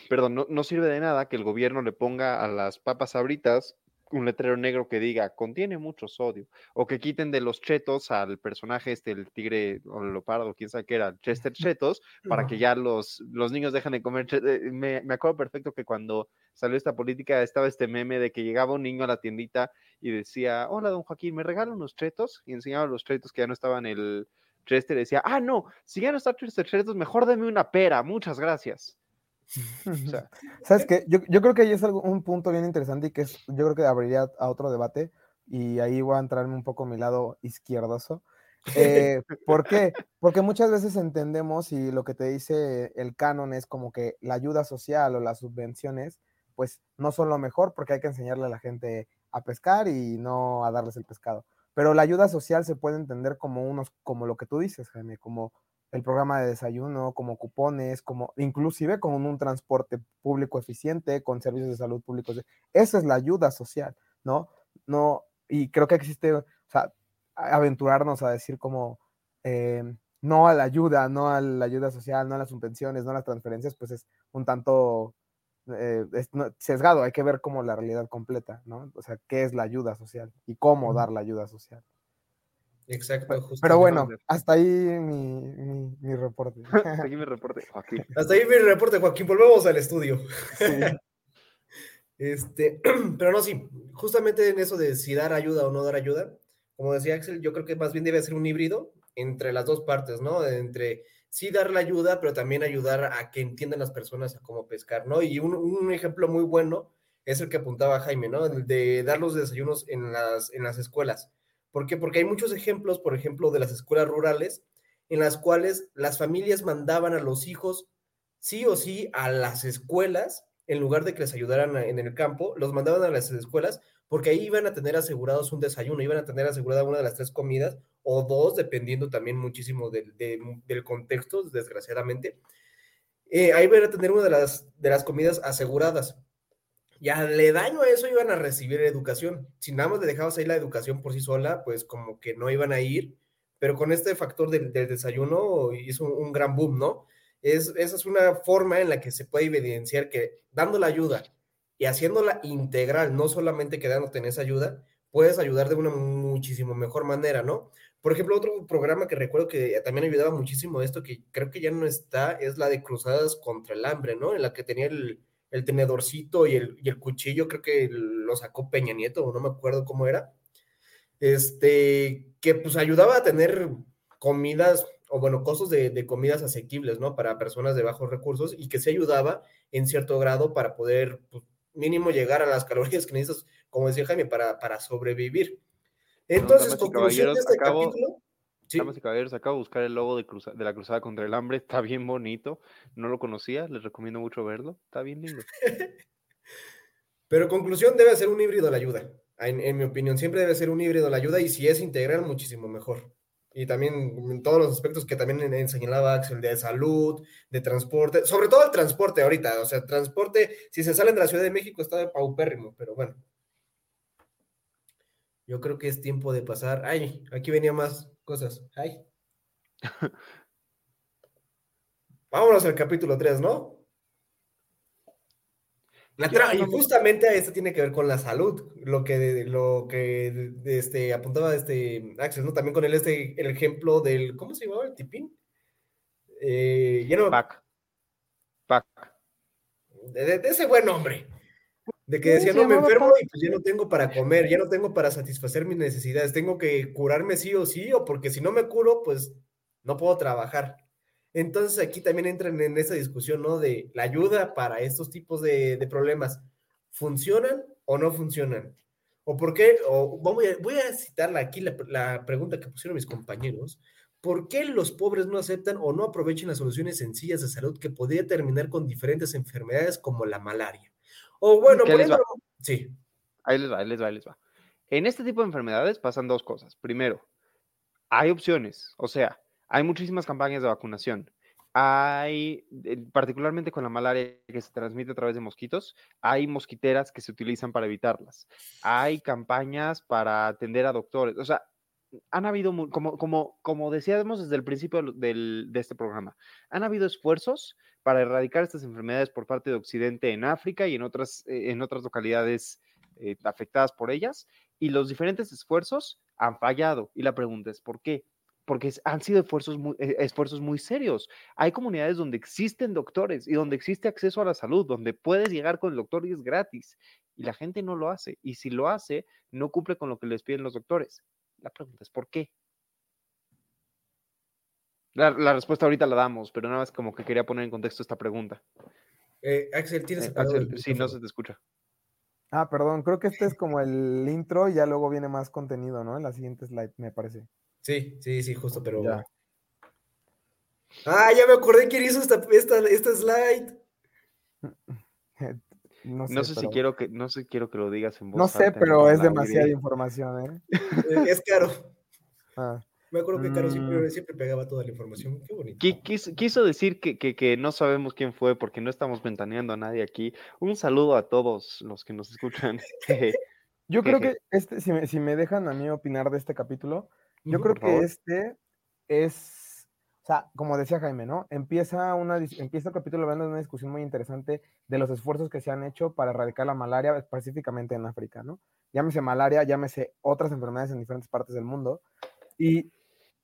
perdón, no, no sirve de nada que el gobierno le ponga a las papas abritas un letrero negro que diga contiene mucho sodio, o que quiten de los chetos al personaje este, el tigre o el leopardo, quién sabe qué era, Chester Chetos, para que ya los, los niños dejen de comer. Eh, me, me, acuerdo perfecto que cuando salió esta política estaba este meme de que llegaba un niño a la tiendita y decía, hola don Joaquín, ¿me regalan unos chetos? Y enseñaba los chetos que ya no estaban el Chester, decía, ah, no, si ya no está Chester Chetos, mejor deme una pera, muchas gracias. ¿Sabes qué? Yo, creo que ahí es algo, un punto bien interesante y que es, yo creo que abriría a otro debate y ahí voy a entrarme un poco a mi lado izquierdoso. Eh, ¿Por qué? Porque muchas veces entendemos y lo que te dice el canon es como que la ayuda social o las subvenciones, pues no son lo mejor porque hay que enseñarle a la gente a pescar y no a darles el pescado. Pero la ayuda social se puede entender como unos, como lo que tú dices, Jaime, como el programa de desayuno, como cupones, como inclusive con un transporte público eficiente, con servicios de salud públicos. Esa es la ayuda social, ¿no? No, y creo que existe, o sea, aventurarnos a decir como eh, no a la ayuda, no a la ayuda social, no a las subvenciones, no a las transferencias, pues es un tanto eh, sesgado, hay que ver como la realidad completa, ¿no? O sea, qué es la ayuda social y cómo dar la ayuda social. Exacto. Pero, bueno, hasta ahí mi, mi, reporte. hasta aquí mi reporte, Joaquín. Hasta ahí mi reporte, Joaquín. Volvemos al estudio. este, pero no, sí, justamente en eso de si dar ayuda o no dar ayuda, como decía Axel, yo creo que más bien debe ser un híbrido entre las dos partes, ¿no? Entre sí dar la ayuda, pero también ayudar a que entiendan las personas a cómo pescar, ¿no? Y un, un ejemplo muy bueno es el que apuntaba Jaime, ¿no? El de dar los desayunos en las, en las escuelas ¿Por qué? Porque hay muchos ejemplos, por ejemplo, de las escuelas rurales en las cuales las familias mandaban a los hijos sí o sí a las escuelas, en lugar de que les ayudaran en el campo, los mandaban a las escuelas porque ahí iban a tener asegurados un desayuno, iban a tener asegurada una de las tres comidas o dos, dependiendo también muchísimo del, del contexto, desgraciadamente. Eh, ahí iban a tener una de las, de las comidas aseguradas. Y daño a eso iban a recibir educación. Si nada más le dejabas ahí la educación por sí sola, pues como que no iban a ir. Pero con este factor del, desayuno hizo un, gran boom, ¿no? Es, esa es una forma en la que se puede evidenciar que dando la ayuda y haciéndola integral, no solamente quedándote en esa ayuda, puedes ayudar de una muchísimo mejor manera, ¿no? Por ejemplo, otro programa que recuerdo que también ayudaba muchísimo a esto, que creo que ya no está, es la de Cruzadas contra el Hambre, ¿no? En la que tenía el, el tenedorcito y el, y el cuchillo, creo que lo sacó Peña Nieto, no me acuerdo cómo era, este, que pues ayudaba a tener comidas, o bueno, costos de, comidas asequibles, ¿no? Para personas de bajos recursos y que se ayudaba en cierto grado para poder, pues, mínimo llegar a las calorías que necesitas, como decía Jaime, para, para sobrevivir. Entonces, conclusión de este capítulo, Sí. Damas y caballeros, acabo de buscar el logo de, de, la Cruzada contra el Hambre. Está bien bonito. No lo conocía. Les recomiendo mucho verlo. Está bien lindo. Pero conclusión, debe ser un híbrido la ayuda. En, mi opinión, siempre debe ser un híbrido la ayuda y si es integral, muchísimo mejor. Y también en todos los aspectos que también señalaba Axel, de salud, de transporte, sobre todo el transporte ahorita. O sea, transporte, si se salen de la Ciudad de México está de paupérrimo, pero bueno. Yo creo que es tiempo de pasar. Ay, aquí venía más cosas. Ay. Vámonos al capítulo 3, ¿no? y justamente esto tiene que ver con la salud, lo que, lo que este, apuntaba este Axel, ¿no? También con el, este, el ejemplo del, ¿cómo se llamaba el tipín? Eh, Pac. Pac. de, ese buen hombre. De que decía, no me enfermo y pues ya no tengo para comer, ya no tengo para satisfacer mis necesidades, tengo que curarme sí o sí, o porque si no me curo, pues no puedo trabajar. Entonces aquí también entran en esa discusión, ¿no? De la ayuda para estos tipos de, problemas, ¿funcionan o no funcionan? ¿O por qué? O voy, a, voy a citar aquí la, la pregunta que pusieron mis compañeros. ¿Por qué los pobres no aceptan o no aprovechen las soluciones sencillas de salud que podría terminar con diferentes enfermedades como la malaria? O bueno, por ejemplo, sí. Ahí les va, ahí les va, ahí les va. En este tipo de enfermedades pasan dos cosas. Primero, hay opciones, o sea, hay muchísimas campañas de vacunación. Hay, particularmente con la malaria que se transmite a través de mosquitos, hay mosquiteras que se utilizan para evitarlas. Hay campañas para atender a doctores. O sea, han habido, como, como, como decíamos desde el principio del, de este programa, han habido esfuerzos para erradicar estas enfermedades por parte de Occidente en África y en otras, eh, en otras localidades eh, afectadas por ellas, y los diferentes esfuerzos han fallado. Y la pregunta es, ¿por qué? Porque han sido esfuerzos muy, eh, esfuerzos muy serios. Hay comunidades donde existen doctores y donde existe acceso a la salud, donde puedes llegar con el doctor y es gratis. Y la gente no lo hace. Y si lo hace, no cumple con lo que les piden los doctores. La pregunta es, ¿por qué? La, respuesta ahorita la damos, pero nada más como que quería poner en contexto esta pregunta. Eh, Axel, tienes. Eh, Axel, sí, no se te escucha. Ah, perdón, creo que este es como el intro y ya luego viene más contenido, ¿no? En la siguiente slide, me parece. Sí, sí, sí, justo, pero. Ah, ya me acordé quién hizo esta, esta, slide. No sé, si quiero que, no sé, quiero que lo digas en voz No sé, pero es demasiada información, ¿eh? Es caro. Ah. Me acuerdo que Caro siempre, Mm. siempre pegaba toda la información. Qué bonito. Qui- Quiso, quiso decir que, que- que no sabemos quién fue porque no estamos ventaneando a nadie aquí. Un saludo a todos los que nos escuchan. Yo creo que este, si me, si me dejan a mí opinar de este capítulo, yo creo que favor. este es, o sea, como decía Jaime, ¿no? Empieza, una, empieza el capítulo hablando de una discusión muy interesante de los esfuerzos que se han hecho para erradicar la malaria, específicamente en África, ¿no? Llámese malaria, llámese otras enfermedades en diferentes partes del mundo. Y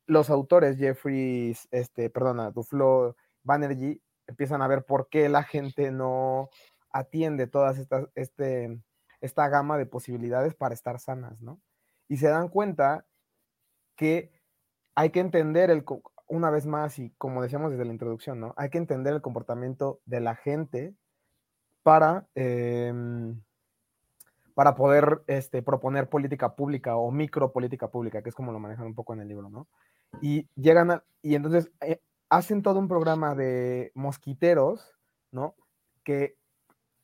los autores, Jeffrey, este, perdona, Duflo, Banerjee, empiezan a ver por qué la gente no atiende todas estas, este, esta gama de posibilidades para estar sanas, ¿no? Y se dan cuenta que hay que entender el, una vez más, y como decíamos desde la introducción, ¿no? Hay que entender el comportamiento de la gente para, em, para poder este, proponer política pública o micropolítica pública, que es como lo manejan un poco en el libro, ¿no? Y llegan a, y entonces eh, hacen todo un programa de mosquiteros, ¿no? Que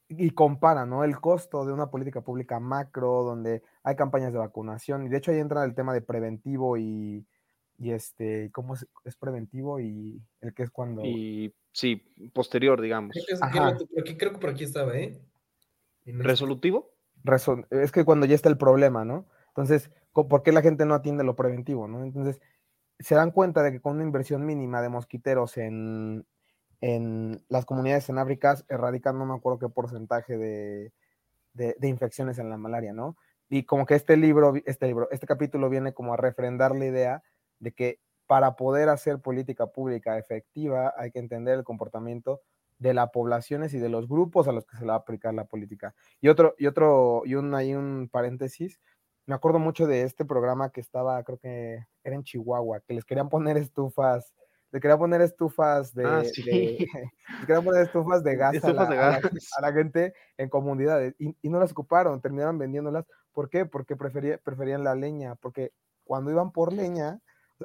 y comparan, ¿no? El costo de una política pública macro, donde hay campañas de vacunación, y de hecho ahí entra el tema de preventivo y, y este, ¿cómo es, es preventivo? Y el que es cuando... Y sí, posterior, digamos. Creo que, aquí, creo que por aquí estaba, ¿eh? No ¿Resolutivo? reso- es que cuando ya está el problema, ¿no? Entonces, ¿por qué la gente no atiende lo preventivo, ¿no? Entonces, se dan cuenta de que con una inversión mínima de mosquiteros en, en las comunidades en África, erradican no me acuerdo qué porcentaje de, de, de infecciones en la malaria, ¿no? Y como que este libro, este libro, este capítulo viene como a refrendar la idea de que para poder hacer política pública efectiva hay que entender el comportamiento de las poblaciones y de los grupos a los que se le va a aplicar la política. Y otro, y otro, y un, hay un paréntesis, me acuerdo mucho de este programa que estaba, creo que era en Chihuahua, que les querían poner estufas, le querían poner estufas de, Ah, de- sí. les querían poner estufas de gas, a, Estufas la, de a la- gas. a la gente en comunidades y, y no las ocuparon, terminaron vendiéndolas. ¿Por qué? Porque prefería- preferían la leña, porque cuando iban por leña,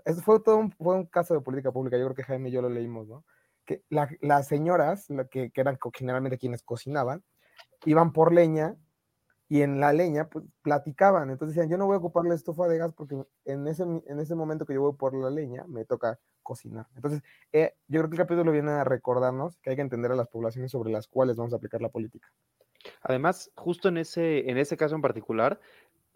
eso fue todo un, fue un caso de política pública, yo creo que Jaime y yo lo leímos, ¿no? Que la- las señoras, que, que eran generalmente quienes cocinaban, iban por leña y en la leña pues, platicaban. Entonces decían, yo no voy a ocupar la estufa de gas porque en ese, en ese momento que yo voy por la leña me toca cocinar. Entonces, eh, yo creo que el capítulo viene a recordarnos que hay que entender a las poblaciones sobre las cuales vamos a aplicar la política. Además, justo en ese, en ese caso en particular,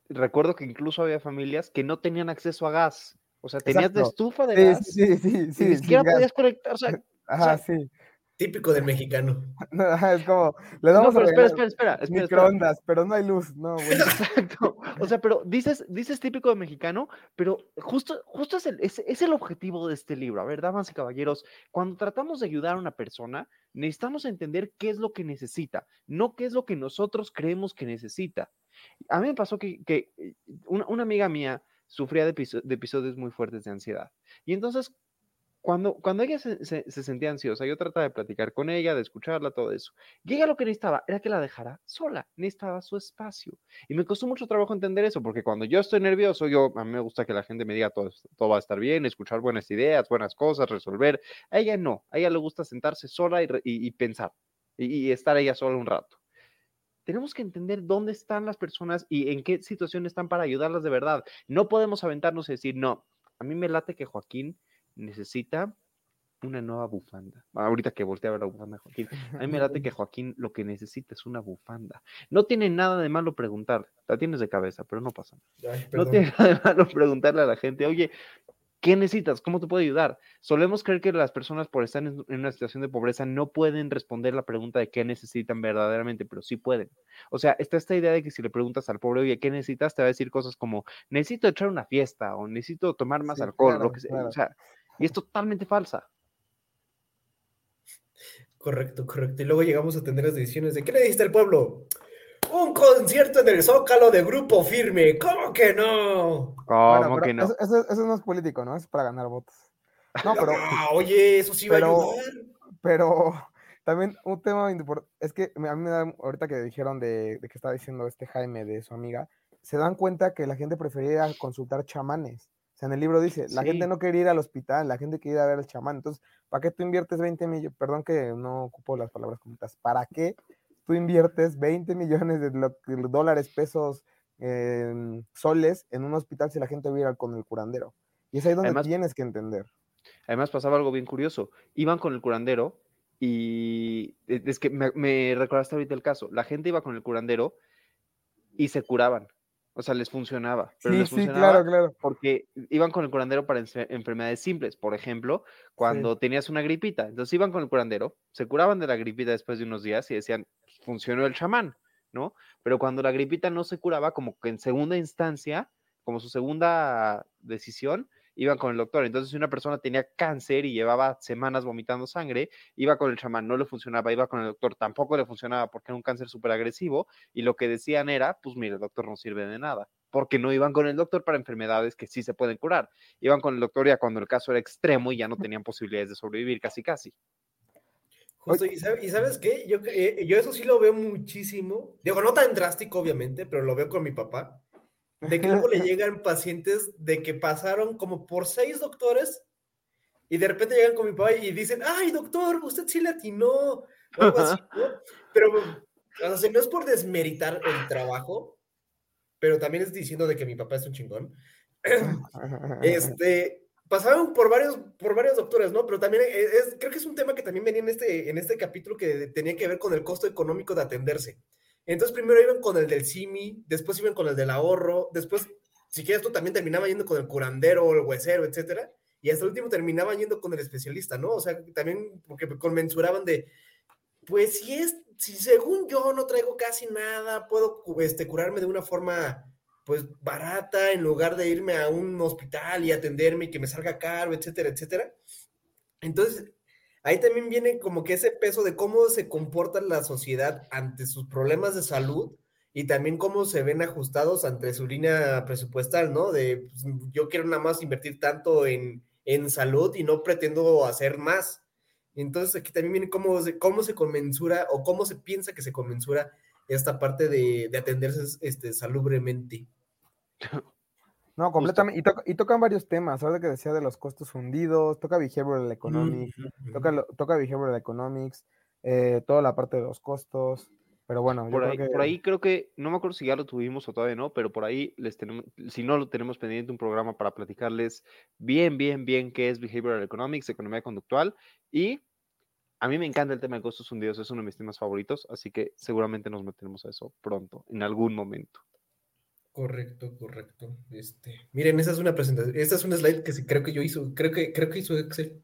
recuerdo que incluso había familias que no tenían acceso a gas. O sea, tenías de Exacto. estufa de gas sí, sí, sí, ni siquiera podías conectar. O sea, Ajá, sea, sí. Típico del mexicano. No, es como, le no, damos pero a espera, espera, espera, espera, espera. microondas, pero no hay luz. No, güey. Exacto. O sea, pero dices, dices típico de mexicano, pero justo, justo es, el, es, es el objetivo de este libro. A ver, damas y caballeros, cuando tratamos de ayudar a una persona, necesitamos entender qué es lo que necesita, no qué es lo que nosotros creemos que necesita. A mí me pasó que, que eh, una, una amiga mía sufría de, episo- de episodios muy fuertes de ansiedad. Y entonces, cuando, cuando ella se, se- se sentía ansiosa, yo trataba de platicar con ella, de escucharla, todo eso. Y lo que necesitaba era que la dejara sola, necesitaba su espacio. Y me costó mucho trabajo entender eso, porque cuando yo estoy nervioso, yo a mí me gusta que la gente me diga todo, todo va a estar bien, escuchar buenas ideas, buenas cosas, resolver. A ella no, a ella le gusta sentarse sola y, pensar y estar ella sola un rato. Tenemos que entender dónde están las personas y en qué situación están para ayudarlas de verdad. No podemos aventarnos y decir, no, a mí me late que Joaquín necesita una nueva bufanda. Ahorita que volteé a ver la bufanda de Joaquín, a mí me late que Joaquín lo que necesita es una bufanda. No tiene nada de malo preguntar, la tienes de cabeza, pero no pasa nada. Ay, No tiene nada de malo preguntarle a la gente, oye, ¿qué necesitas? ¿Cómo te puedo ayudar? Solemos creer que las personas por estar en, una situación de pobreza no pueden responder la pregunta de qué necesitan verdaderamente, pero sí pueden. O sea, está esta idea de que si le preguntas al pobre, oye, ¿qué necesitas? Te va a decir cosas como, necesito echar una fiesta o necesito tomar más Sí, alcohol, claro, lo que sea. claro. O sea, y es totalmente falsa. Correcto, correcto. Y luego llegamos a tener las decisiones de ¿qué le dijiste al pueblo? Un concierto en el Zócalo de Grupo Firme. ¿Cómo que no? ¿Cómo Bueno, que no? Eso, eso- eso no es político, ¿no? Es para ganar votos. No, pero, Ah, oye, eso sí va pero- a ayudar. pero también un tema importante, es que a mí me da, ahorita que dijeron de, de que estaba diciendo este Jaime de su amiga, se dan cuenta que la gente prefería consultar chamanes. O sea, en el libro dice, la gente Sí. no quería ir al hospital, la gente quería ir a ver al chamán. Entonces, ¿para qué tú inviertes 20 millones? Perdón que no ocupo las palabras completas. ¿Para qué tú inviertes 20 millones de, dólares, pesos, soles en un hospital si la gente va a ir con el curandero? Y es ahí donde Además- tienes que entender. Además pasaba algo bien curioso. Iban con el curandero y e- es que me, me recordaste ahorita el caso. La gente iba con el curandero y se curaban. O sea, les funcionaba. Pero Sí, les sí, funcionaba claro, claro. porque iban con el curandero para enfermedades simples. Por ejemplo, cuando tenías una gripita. Entonces iban con el curandero, se curaban de la gripita después de unos días y decían, funcionó el chamán, ¿no? Pero cuando la gripita no se curaba, como que en segunda instancia, como su segunda decisión, iban con el doctor. Entonces, si una persona tenía cáncer y llevaba semanas vomitando sangre, iba con el chamán, no le funcionaba, iba con el doctor, tampoco le funcionaba porque era un cáncer súper agresivo. Y lo que decían era, pues mire, el doctor no sirve de nada, porque no iban con el doctor para enfermedades que sí se pueden curar. Iban con el doctor ya cuando el caso era extremo y ya no tenían posibilidades de sobrevivir, casi, casi. Justo, ¿y, sabe- y sabes qué? Yo, eh, yo eso sí lo veo muchísimo. Digo, no tan drástico, obviamente, pero lo veo con mi papá. De que luego le llegan pacientes de que pasaron como por seis doctores y de repente llegan con mi papá y dicen, ay, doctor, usted sí le atinó. Algo así, ¿no? Pero, o sea, no es por desmeritar el trabajo, pero también es diciendo de que mi papá es un chingón. Este, pasaron por varios, por varios doctores, ¿no? Pero también es, es- creo que es un tema que también venía en este, en este capítulo que tenía que ver con el costo económico de atenderse. Entonces primero iban con el del CIMI, después iban con el del ahorro, después, si quieres tú, también terminaban yendo con el curandero el huesero, etcétera, y hasta el último terminaban yendo con el especialista, ¿no? O sea, también porque conmensuraban de, pues si es, si según yo no traigo casi nada, puedo este, curarme de una forma pues barata en lugar de irme a un hospital y atenderme y que me salga caro, etcétera, etcétera. Entonces, ahí también viene como que ese peso de cómo se comporta la sociedad ante sus problemas de salud y también cómo se ven ajustados ante su línea presupuestal, ¿no? De pues, yo quiero nada más invertir tanto en, en salud y no pretendo hacer más. Entonces aquí también viene cómo se, cómo se conmensura o cómo se piensa que se conmensura esta parte de, de atenderse este, salubremente. No, completamente. Y, toca- y tocan varios temas. Ahora que decía de los costos hundidos, toca behavioral economics, toca, toca behavioral economics, eh, toda la parte de los costos. Pero bueno, yo Por creo ahí, que por ahí creo que, no me acuerdo si ya lo tuvimos o todavía no, pero por ahí les tenemos, si no lo tenemos pendiente un programa para platicarles bien, bien, bien qué es Behavioral Economics, economía conductual, y a mí me encanta el tema de costos hundidos, es uno de mis temas favoritos, así que seguramente nos meteremos a eso pronto, en algún momento. Correcto, correcto. Este, miren, esa es una presentación, esta es una slide que sí creo que yo hizo, creo que, creo que hizo Excel.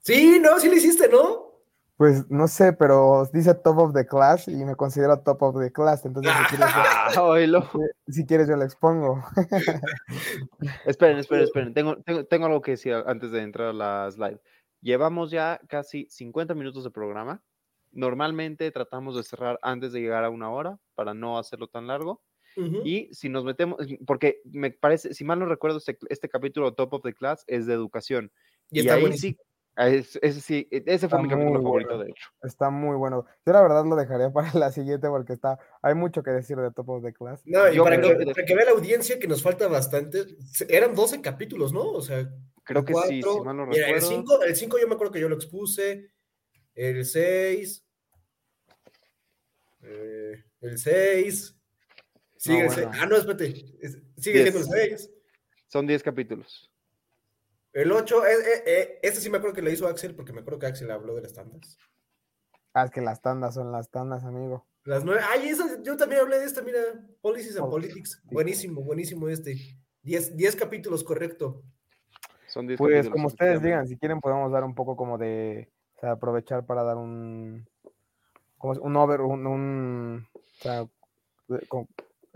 Sí, no, sí lo hiciste, ¿no? Pues no sé, pero dice top of the class y me considero top of the class. Entonces, si quieres, yo, Ah, si quieres, yo la expongo. Esperen, esperen, esperen. Tengo, tengo, tengo algo que decir antes de entrar a la slide. Llevamos ya casi 50 minutos de programa. Normalmente tratamos de cerrar antes de llegar a una hora para no hacerlo tan largo. Y si nos metemos, porque me parece, si mal no recuerdo, este, este capítulo Top of the Class es de educación. Y Y, está ahí buenísimo. sí, a ese, ese sí, e- ese fue Está mi capítulo muy favorito, bueno. de hecho. Está muy bueno. Yo la verdad lo dejaría para la siguiente porque está, hay mucho que decir de top of the class. No, y para creo que, que- para que vea la audiencia que nos falta bastante, eran 12 capítulos, ¿no? O sea, Creo que sí, si cuatro. mal no Mira, el recuerdo. 5, el 5 yo me acuerdo que yo lo expuse, el 6, el 6, sigue el bueno. 6, ah, no, espérate, es- sigue siendo el Diez. 6, Son 10 capítulos. el 8, este sí me acuerdo que lo hizo Axel, porque me acuerdo que Axel habló de las tandas. Ah, es que las tandas son las tandas, amigo. Las 9, ay, esa- yo también hablé de esta, mira, Policies and Oh, Politics, buenísimo, buenísimo este, 10 10 capítulos, correcto. Son 10 Pues capítulos. como ustedes digan, si quieren podemos dar un poco como de, o sea, aprovechar para dar un, como un over, un, un, o sea, con-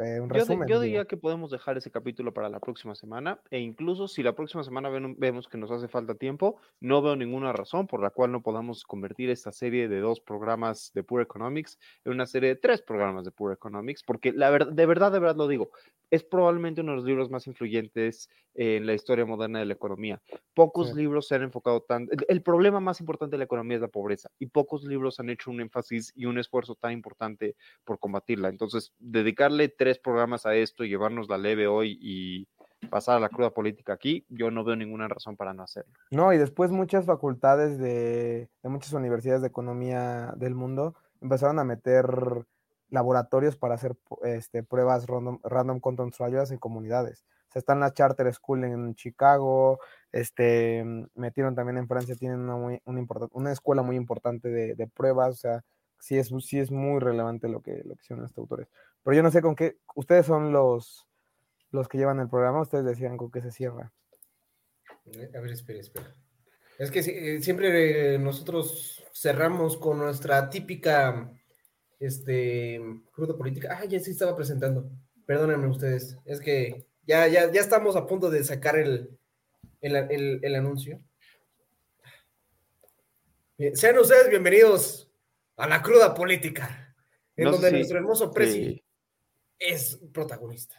eh, un Yo, resumen. yo digo. diría que podemos dejar ese capítulo para la próxima semana e incluso si la próxima semana ven- vemos que nos hace falta tiempo, no veo ninguna razón por la cual no podamos convertir esta serie de dos programas de Pure Economics en una serie de tres programas de Pure Economics, porque la verdad, de verdad, de verdad lo digo, es probablemente uno de los libros más influyentes en la historia moderna de la economía. Pocos Sí. libros se han enfocado tanto, el, el problema más importante de la economía es la pobreza y pocos libros han hecho un énfasis y un esfuerzo tan importante por combatirla. Entonces, dedicarle tres programas a esto llevarnos la leve hoy y pasar a la cruda política aquí, yo no veo ninguna razón para no hacerlo. No, y después muchas facultades de, muchas universidades de economía del mundo empezaron a meter laboratorios para hacer este, pruebas random, random control trials en comunidades. sea, están las charter school en Chicago, este, metieron también en Francia, tienen una, una, escuela muy importante de, de, pruebas, o sea, sí es, sí es muy relevante lo que, lo que hicieron estos autores. Pero yo no sé con qué, ustedes son los, los que llevan el programa, ustedes decían con qué se cierra. A ver, espera, espera. Es que eh, siempre nosotros cerramos con nuestra típica este, cruda política. Ah, ya sí estaba presentando. Perdónenme ustedes. Es que ya, ya, ya estamos a punto de sacar el, el, el, anuncio. sean ustedes bienvenidos a la cruda política, en donde nuestro hermoso presidente es protagonista.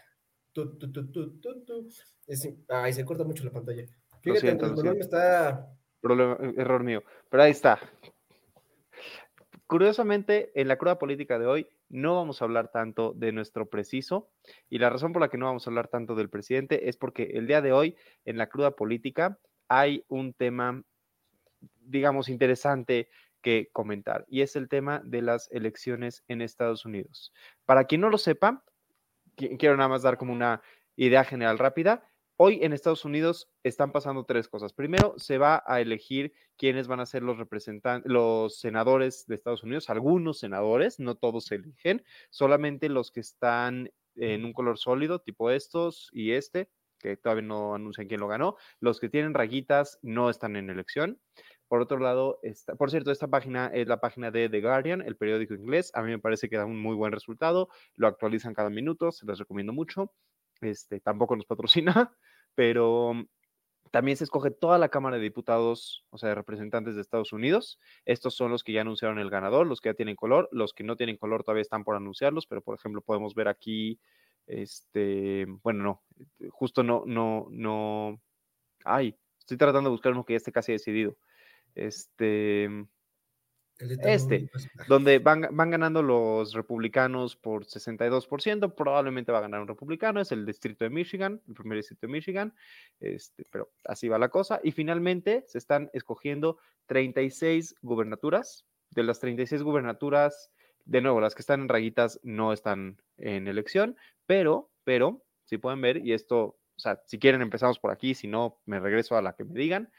ay, se corta mucho la pantalla. Fíjate, el me está Problema, error mío. Pero ahí está. Curiosamente, en la cruda política de hoy no vamos a hablar tanto de nuestro preciso y la razón por la que no vamos a hablar tanto del presidente es porque el día de hoy en la cruda política hay un tema, digamos, interesante que comentar y es el tema de las elecciones en Estados Unidos. Para quien no lo sepa, quiero nada más dar como una idea general rápida. Hoy en Estados Unidos están pasando tres cosas. Primero, se va a elegir quiénes van a ser los representantes, los senadores de Estados Unidos, algunos senadores, no todos se eligen, solamente los que están en un color sólido, tipo estos y este, que todavía no anuncian quién lo ganó. Los que tienen rayitas no están en elección. Por otro lado, por cierto, esta página es la página de The Guardian, el periódico inglés. A mí me parece que da un muy buen resultado. Lo actualizan cada minuto, se les recomiendo mucho. Este, tampoco nos patrocina, pero también se escoge toda la Cámara de Diputados, o sea, de representantes de Estados Unidos. Estos son los que ya anunciaron el ganador, los que ya tienen color, los que no tienen color todavía están por anunciarlos, pero por ejemplo podemos ver aquí, este, bueno, no, justo no, no, no, ay, estoy tratando de buscar uno que ya esté casi decidido. Este, este, donde van, van, ganando los republicanos por 62%, probablemente va a ganar un republicano, es el distrito de Michigan, el primer distrito de Michigan, este, pero así va la cosa. Y finalmente se están escogiendo 36 gubernaturas. De las 36 gubernaturas, de nuevo, las que están en rayitas no están en elección, pero, pero, si pueden ver, y esto, o sea, si quieren empezamos por aquí, si no, me regreso a la que me digan.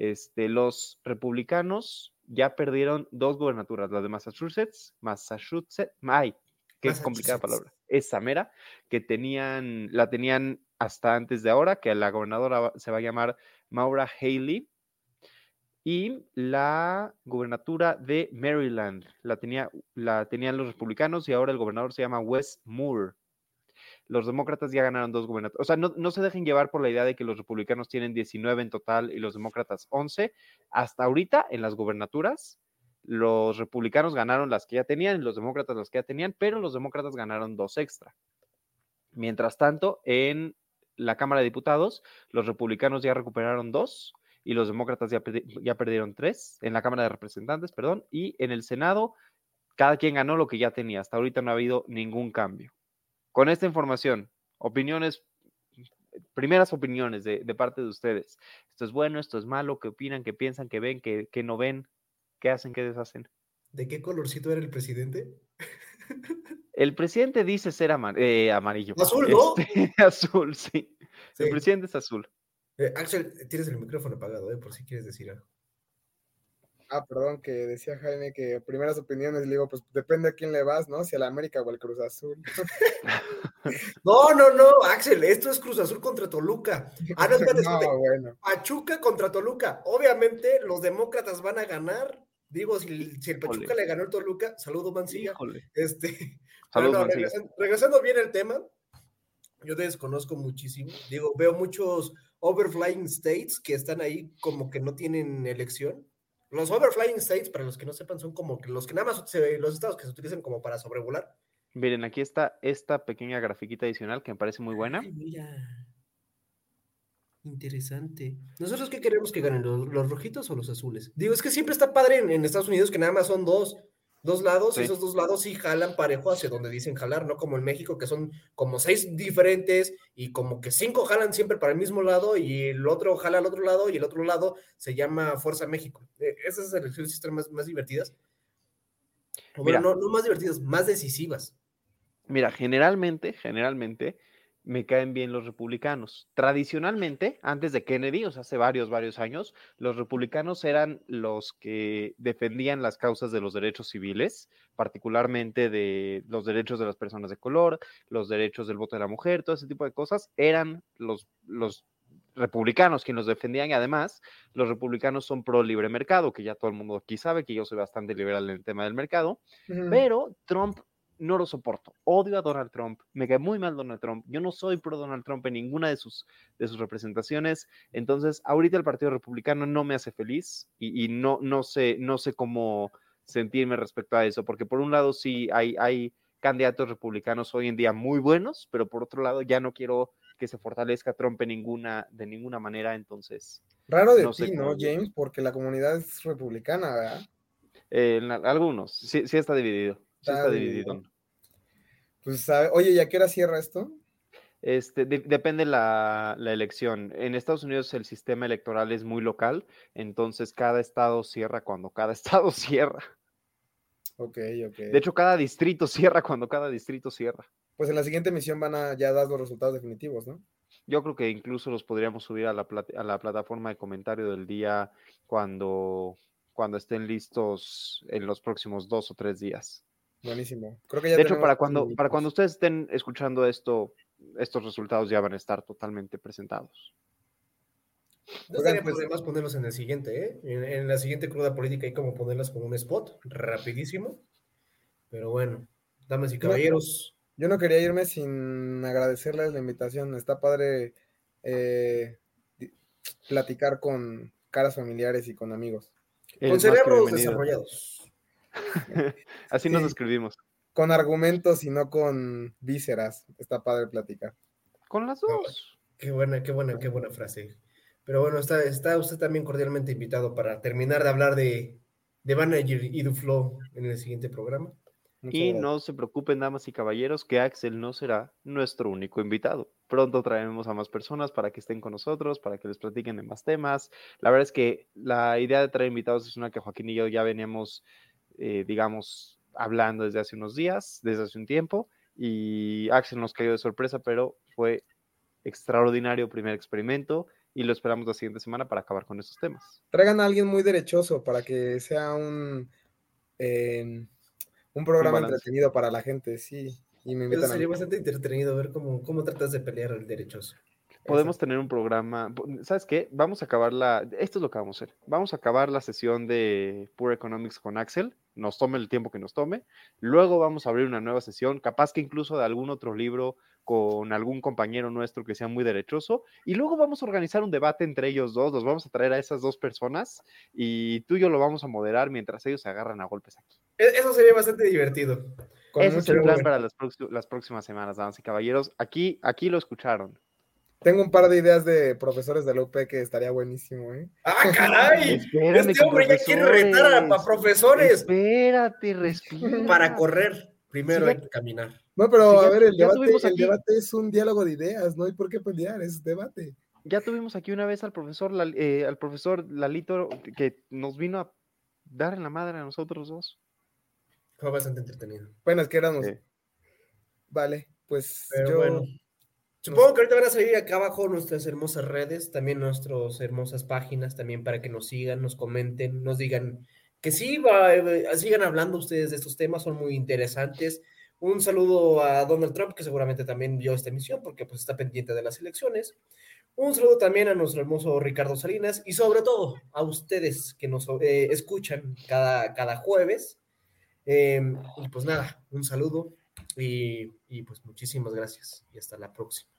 Este, los republicanos ya perdieron dos gubernaturas, la de Massachusetts, Massachusetts, ay, qué complicada palabra, esa mera, que tenían, la tenían hasta antes de ahora, que la gobernadora se va a llamar Maura Haley, y la gubernatura de Maryland la, tenía, la tenían los republicanos y ahora el gobernador se llama Wes Moore los demócratas ya ganaron dos gubernaturas. O sea, no, se dejen llevar por la idea de que los republicanos tienen 19 en total y los demócratas 11. Hasta ahorita, en las gubernaturas, los republicanos ganaron las que ya tenían y los demócratas las que ya tenían, pero los demócratas ganaron dos extra. Mientras tanto, en la Cámara de Diputados, los republicanos ya recuperaron dos y los demócratas ya, ya perdieron tres, en la Cámara de Representantes, perdón, y en el Senado, cada quien ganó lo que ya tenía. Hasta ahorita no ha habido ningún cambio con esta información, opiniones, primeras opiniones de, parte de ustedes. Esto es bueno, esto es malo, qué opinan, qué piensan, qué ven, qué, no ven, qué hacen, qué deshacen. ¿De qué colorcito era el presidente? El presidente dice ser eh, amarillo. Azul, ¿no? Este, azul, sí. El presidente es azul. Eh, Axel, tienes el micrófono apagado, ¿eh? por si quieres decir algo. Ah, perdón, que decía Jaime que primeras opiniones, le digo, pues depende a quién le vas, ¿no? Si a la América o al Cruz Azul. no, no, no, Axel, esto es Cruz Azul contra Toluca. Ah, no, no, bueno. Pachuca contra Toluca. Obviamente los demócratas van a ganar. Digo, si, el Pachuca le ganó el Toluca, saludo Mancilla. Este, saludo, regresando, bien al tema, yo desconozco muchísimo. Digo, veo muchos overflying states que están ahí como que no tienen elección los overflying states, para los que no sepan, son como los que nada más los estados que se utilizan como para sobrevolar. Miren, aquí está esta pequeña grafiquita adicional que me parece muy buena. mira. Interesante. ¿Nosotros qué queremos que ganen? ¿Los, rojitos o los azules? Digo, es que siempre está padre en Estados Unidos que nada más son dos dos lados, esos dos lados sí jalan parejo hacia donde dicen jalar, no como en México, que son como seis diferentes y como que cinco jalan siempre para el mismo lado y el otro jala al otro lado y el otro lado se llama Fuerza México. E, esas elecciones están más, más divertidas. bueno, no, no más divertidas, más decisivas. Mira, generalmente, generalmente, me caen bien los republicanos. Tradicionalmente, antes de Kennedy, o sea, hace varios, varios años, los republicanos eran los que defendían las causas de los derechos civiles, particularmente de los derechos de las personas de color, los derechos del voto de la mujer, todo ese tipo de cosas, eran los, los republicanos quienes los defendían y además los republicanos son pro libre mercado, que ya todo el mundo aquí sabe que yo soy bastante liberal en el tema del mercado, pero Trump no lo soporto. Odio a Donald Trump. Me cae muy mal Donald Trump. Yo no soy pro Donald Trump en ninguna de sus, de sus representaciones. Entonces, ahorita el Partido Republicano no me hace feliz y, no, no, sé, no sé cómo sentirme respecto a eso, porque por un lado sí hay, hay candidatos republicanos hoy en día muy buenos, pero por otro lado ya no quiero que se fortalezca Trump ninguna, de ninguna manera, entonces... Raro de ti, ¿no, James? Porque la comunidad es republicana, ¿verdad? Eh, algunos, sí, sí está dividido. Sí está, dividido. Pues, oye, ¿y a qué hora cierra esto? Este, depende la, la elección. En Estados Unidos el sistema electoral es muy local, entonces cada estado cierra cuando cada estado cierra. Ok, ok. De hecho, cada distrito cierra cuando cada distrito cierra. Pues en la siguiente emisión van a ya dar los resultados definitivos, ¿no? Yo creo que incluso los podríamos subir a la, a la plataforma de comentario del día cuando, cuando estén listos en los próximos dos o tres días. Buenísimo. Creo que ya de hecho, para cuando, para cuando ustedes estén escuchando esto, estos resultados ya van a estar totalmente presentados. No pues, más ponerlos en el siguiente, ¿eh? En, la siguiente cruda política hay como ponerlas como un spot, rapidísimo. Pero bueno, damas y caballeros. Yo no quería irme sin agradecerles la invitación. Está padre eh, platicar con caras familiares y con amigos. con cerebros desarrollados. Así nos escribimos. Con argumentos y no con vísceras. Está padre platicar. Con las dos. Qué buena, qué buena, qué buena frase. Pero bueno, está, está usted también cordialmente invitado para terminar de hablar de, de Manager y Duflo en el siguiente programa. y no se preocupen, damas y caballeros, que Axel no será nuestro único invitado. Pronto traeremos a más personas para que estén con nosotros, para que les platiquen de más temas. La verdad es que la idea de traer invitados es una que Joaquín y yo ya veníamos eh, digamos, hablando desde hace unos días, desde hace un tiempo, y Axel nos cayó de sorpresa, pero fue extraordinario primer experimento y lo esperamos la siguiente semana para acabar con esos temas. Traigan a alguien muy derechoso para que sea un, eh, un programa entretenido para la gente, sí. Y me invitan sería bastante entretenido ver cómo, cómo tratas de pelear al derechoso. Podemos tener un programa, ¿sabes qué? Vamos a acabar la, esto es lo que vamos a hacer, vamos a acabar la sesión de Pure Economics con Axel, nos tome el tiempo que nos tome, luego vamos a abrir una nueva sesión, capaz que incluso de algún otro libro con algún compañero nuestro que sea muy derechoso, y luego vamos a organizar un debate entre ellos dos, los vamos a traer a esas dos personas y tú y yo lo vamos a moderar mientras ellos se agarran a golpes aquí. E, eso sería bastante divertido. Ese es el plan para las, las próximas semanas, damas y caballeros. Aquí, aquí lo escucharon. Tengo un par de ideas de profesores de la UP que estaría buenísimo, ¿eh? ¡Ah, caray! este hombre ya quiere retar a, profesores. Espérate, respira. Para correr, primero hay que caminar. No, pero a ver, el, debate, es un diálogo de ideas, no hay por qué pelear, es debate. Ya tuvimos aquí una vez al profesor, eh, al profesor Lalito que nos vino a dar en la madre a nosotros dos. Fue bastante entretenido. Bueno, es que éramos. Vale, pues yo. Supongo que ahorita van a salir acá abajo nuestras hermosas redes, también nuestras hermosas páginas, también para que nos sigan, nos comenten, nos digan que sí, va, eh, sigan hablando ustedes de estos temas, son muy interesantes. Un saludo a Donald Trump, que seguramente también vio esta emisión, porque pues está pendiente de las elecciones. Un saludo también a nuestro hermoso Ricardo Salinas y sobre todo a ustedes que nos eh, escuchan cada, cada jueves. Em, y pues nada, un saludo y, y pues muchísimas gracias y hasta la próxima.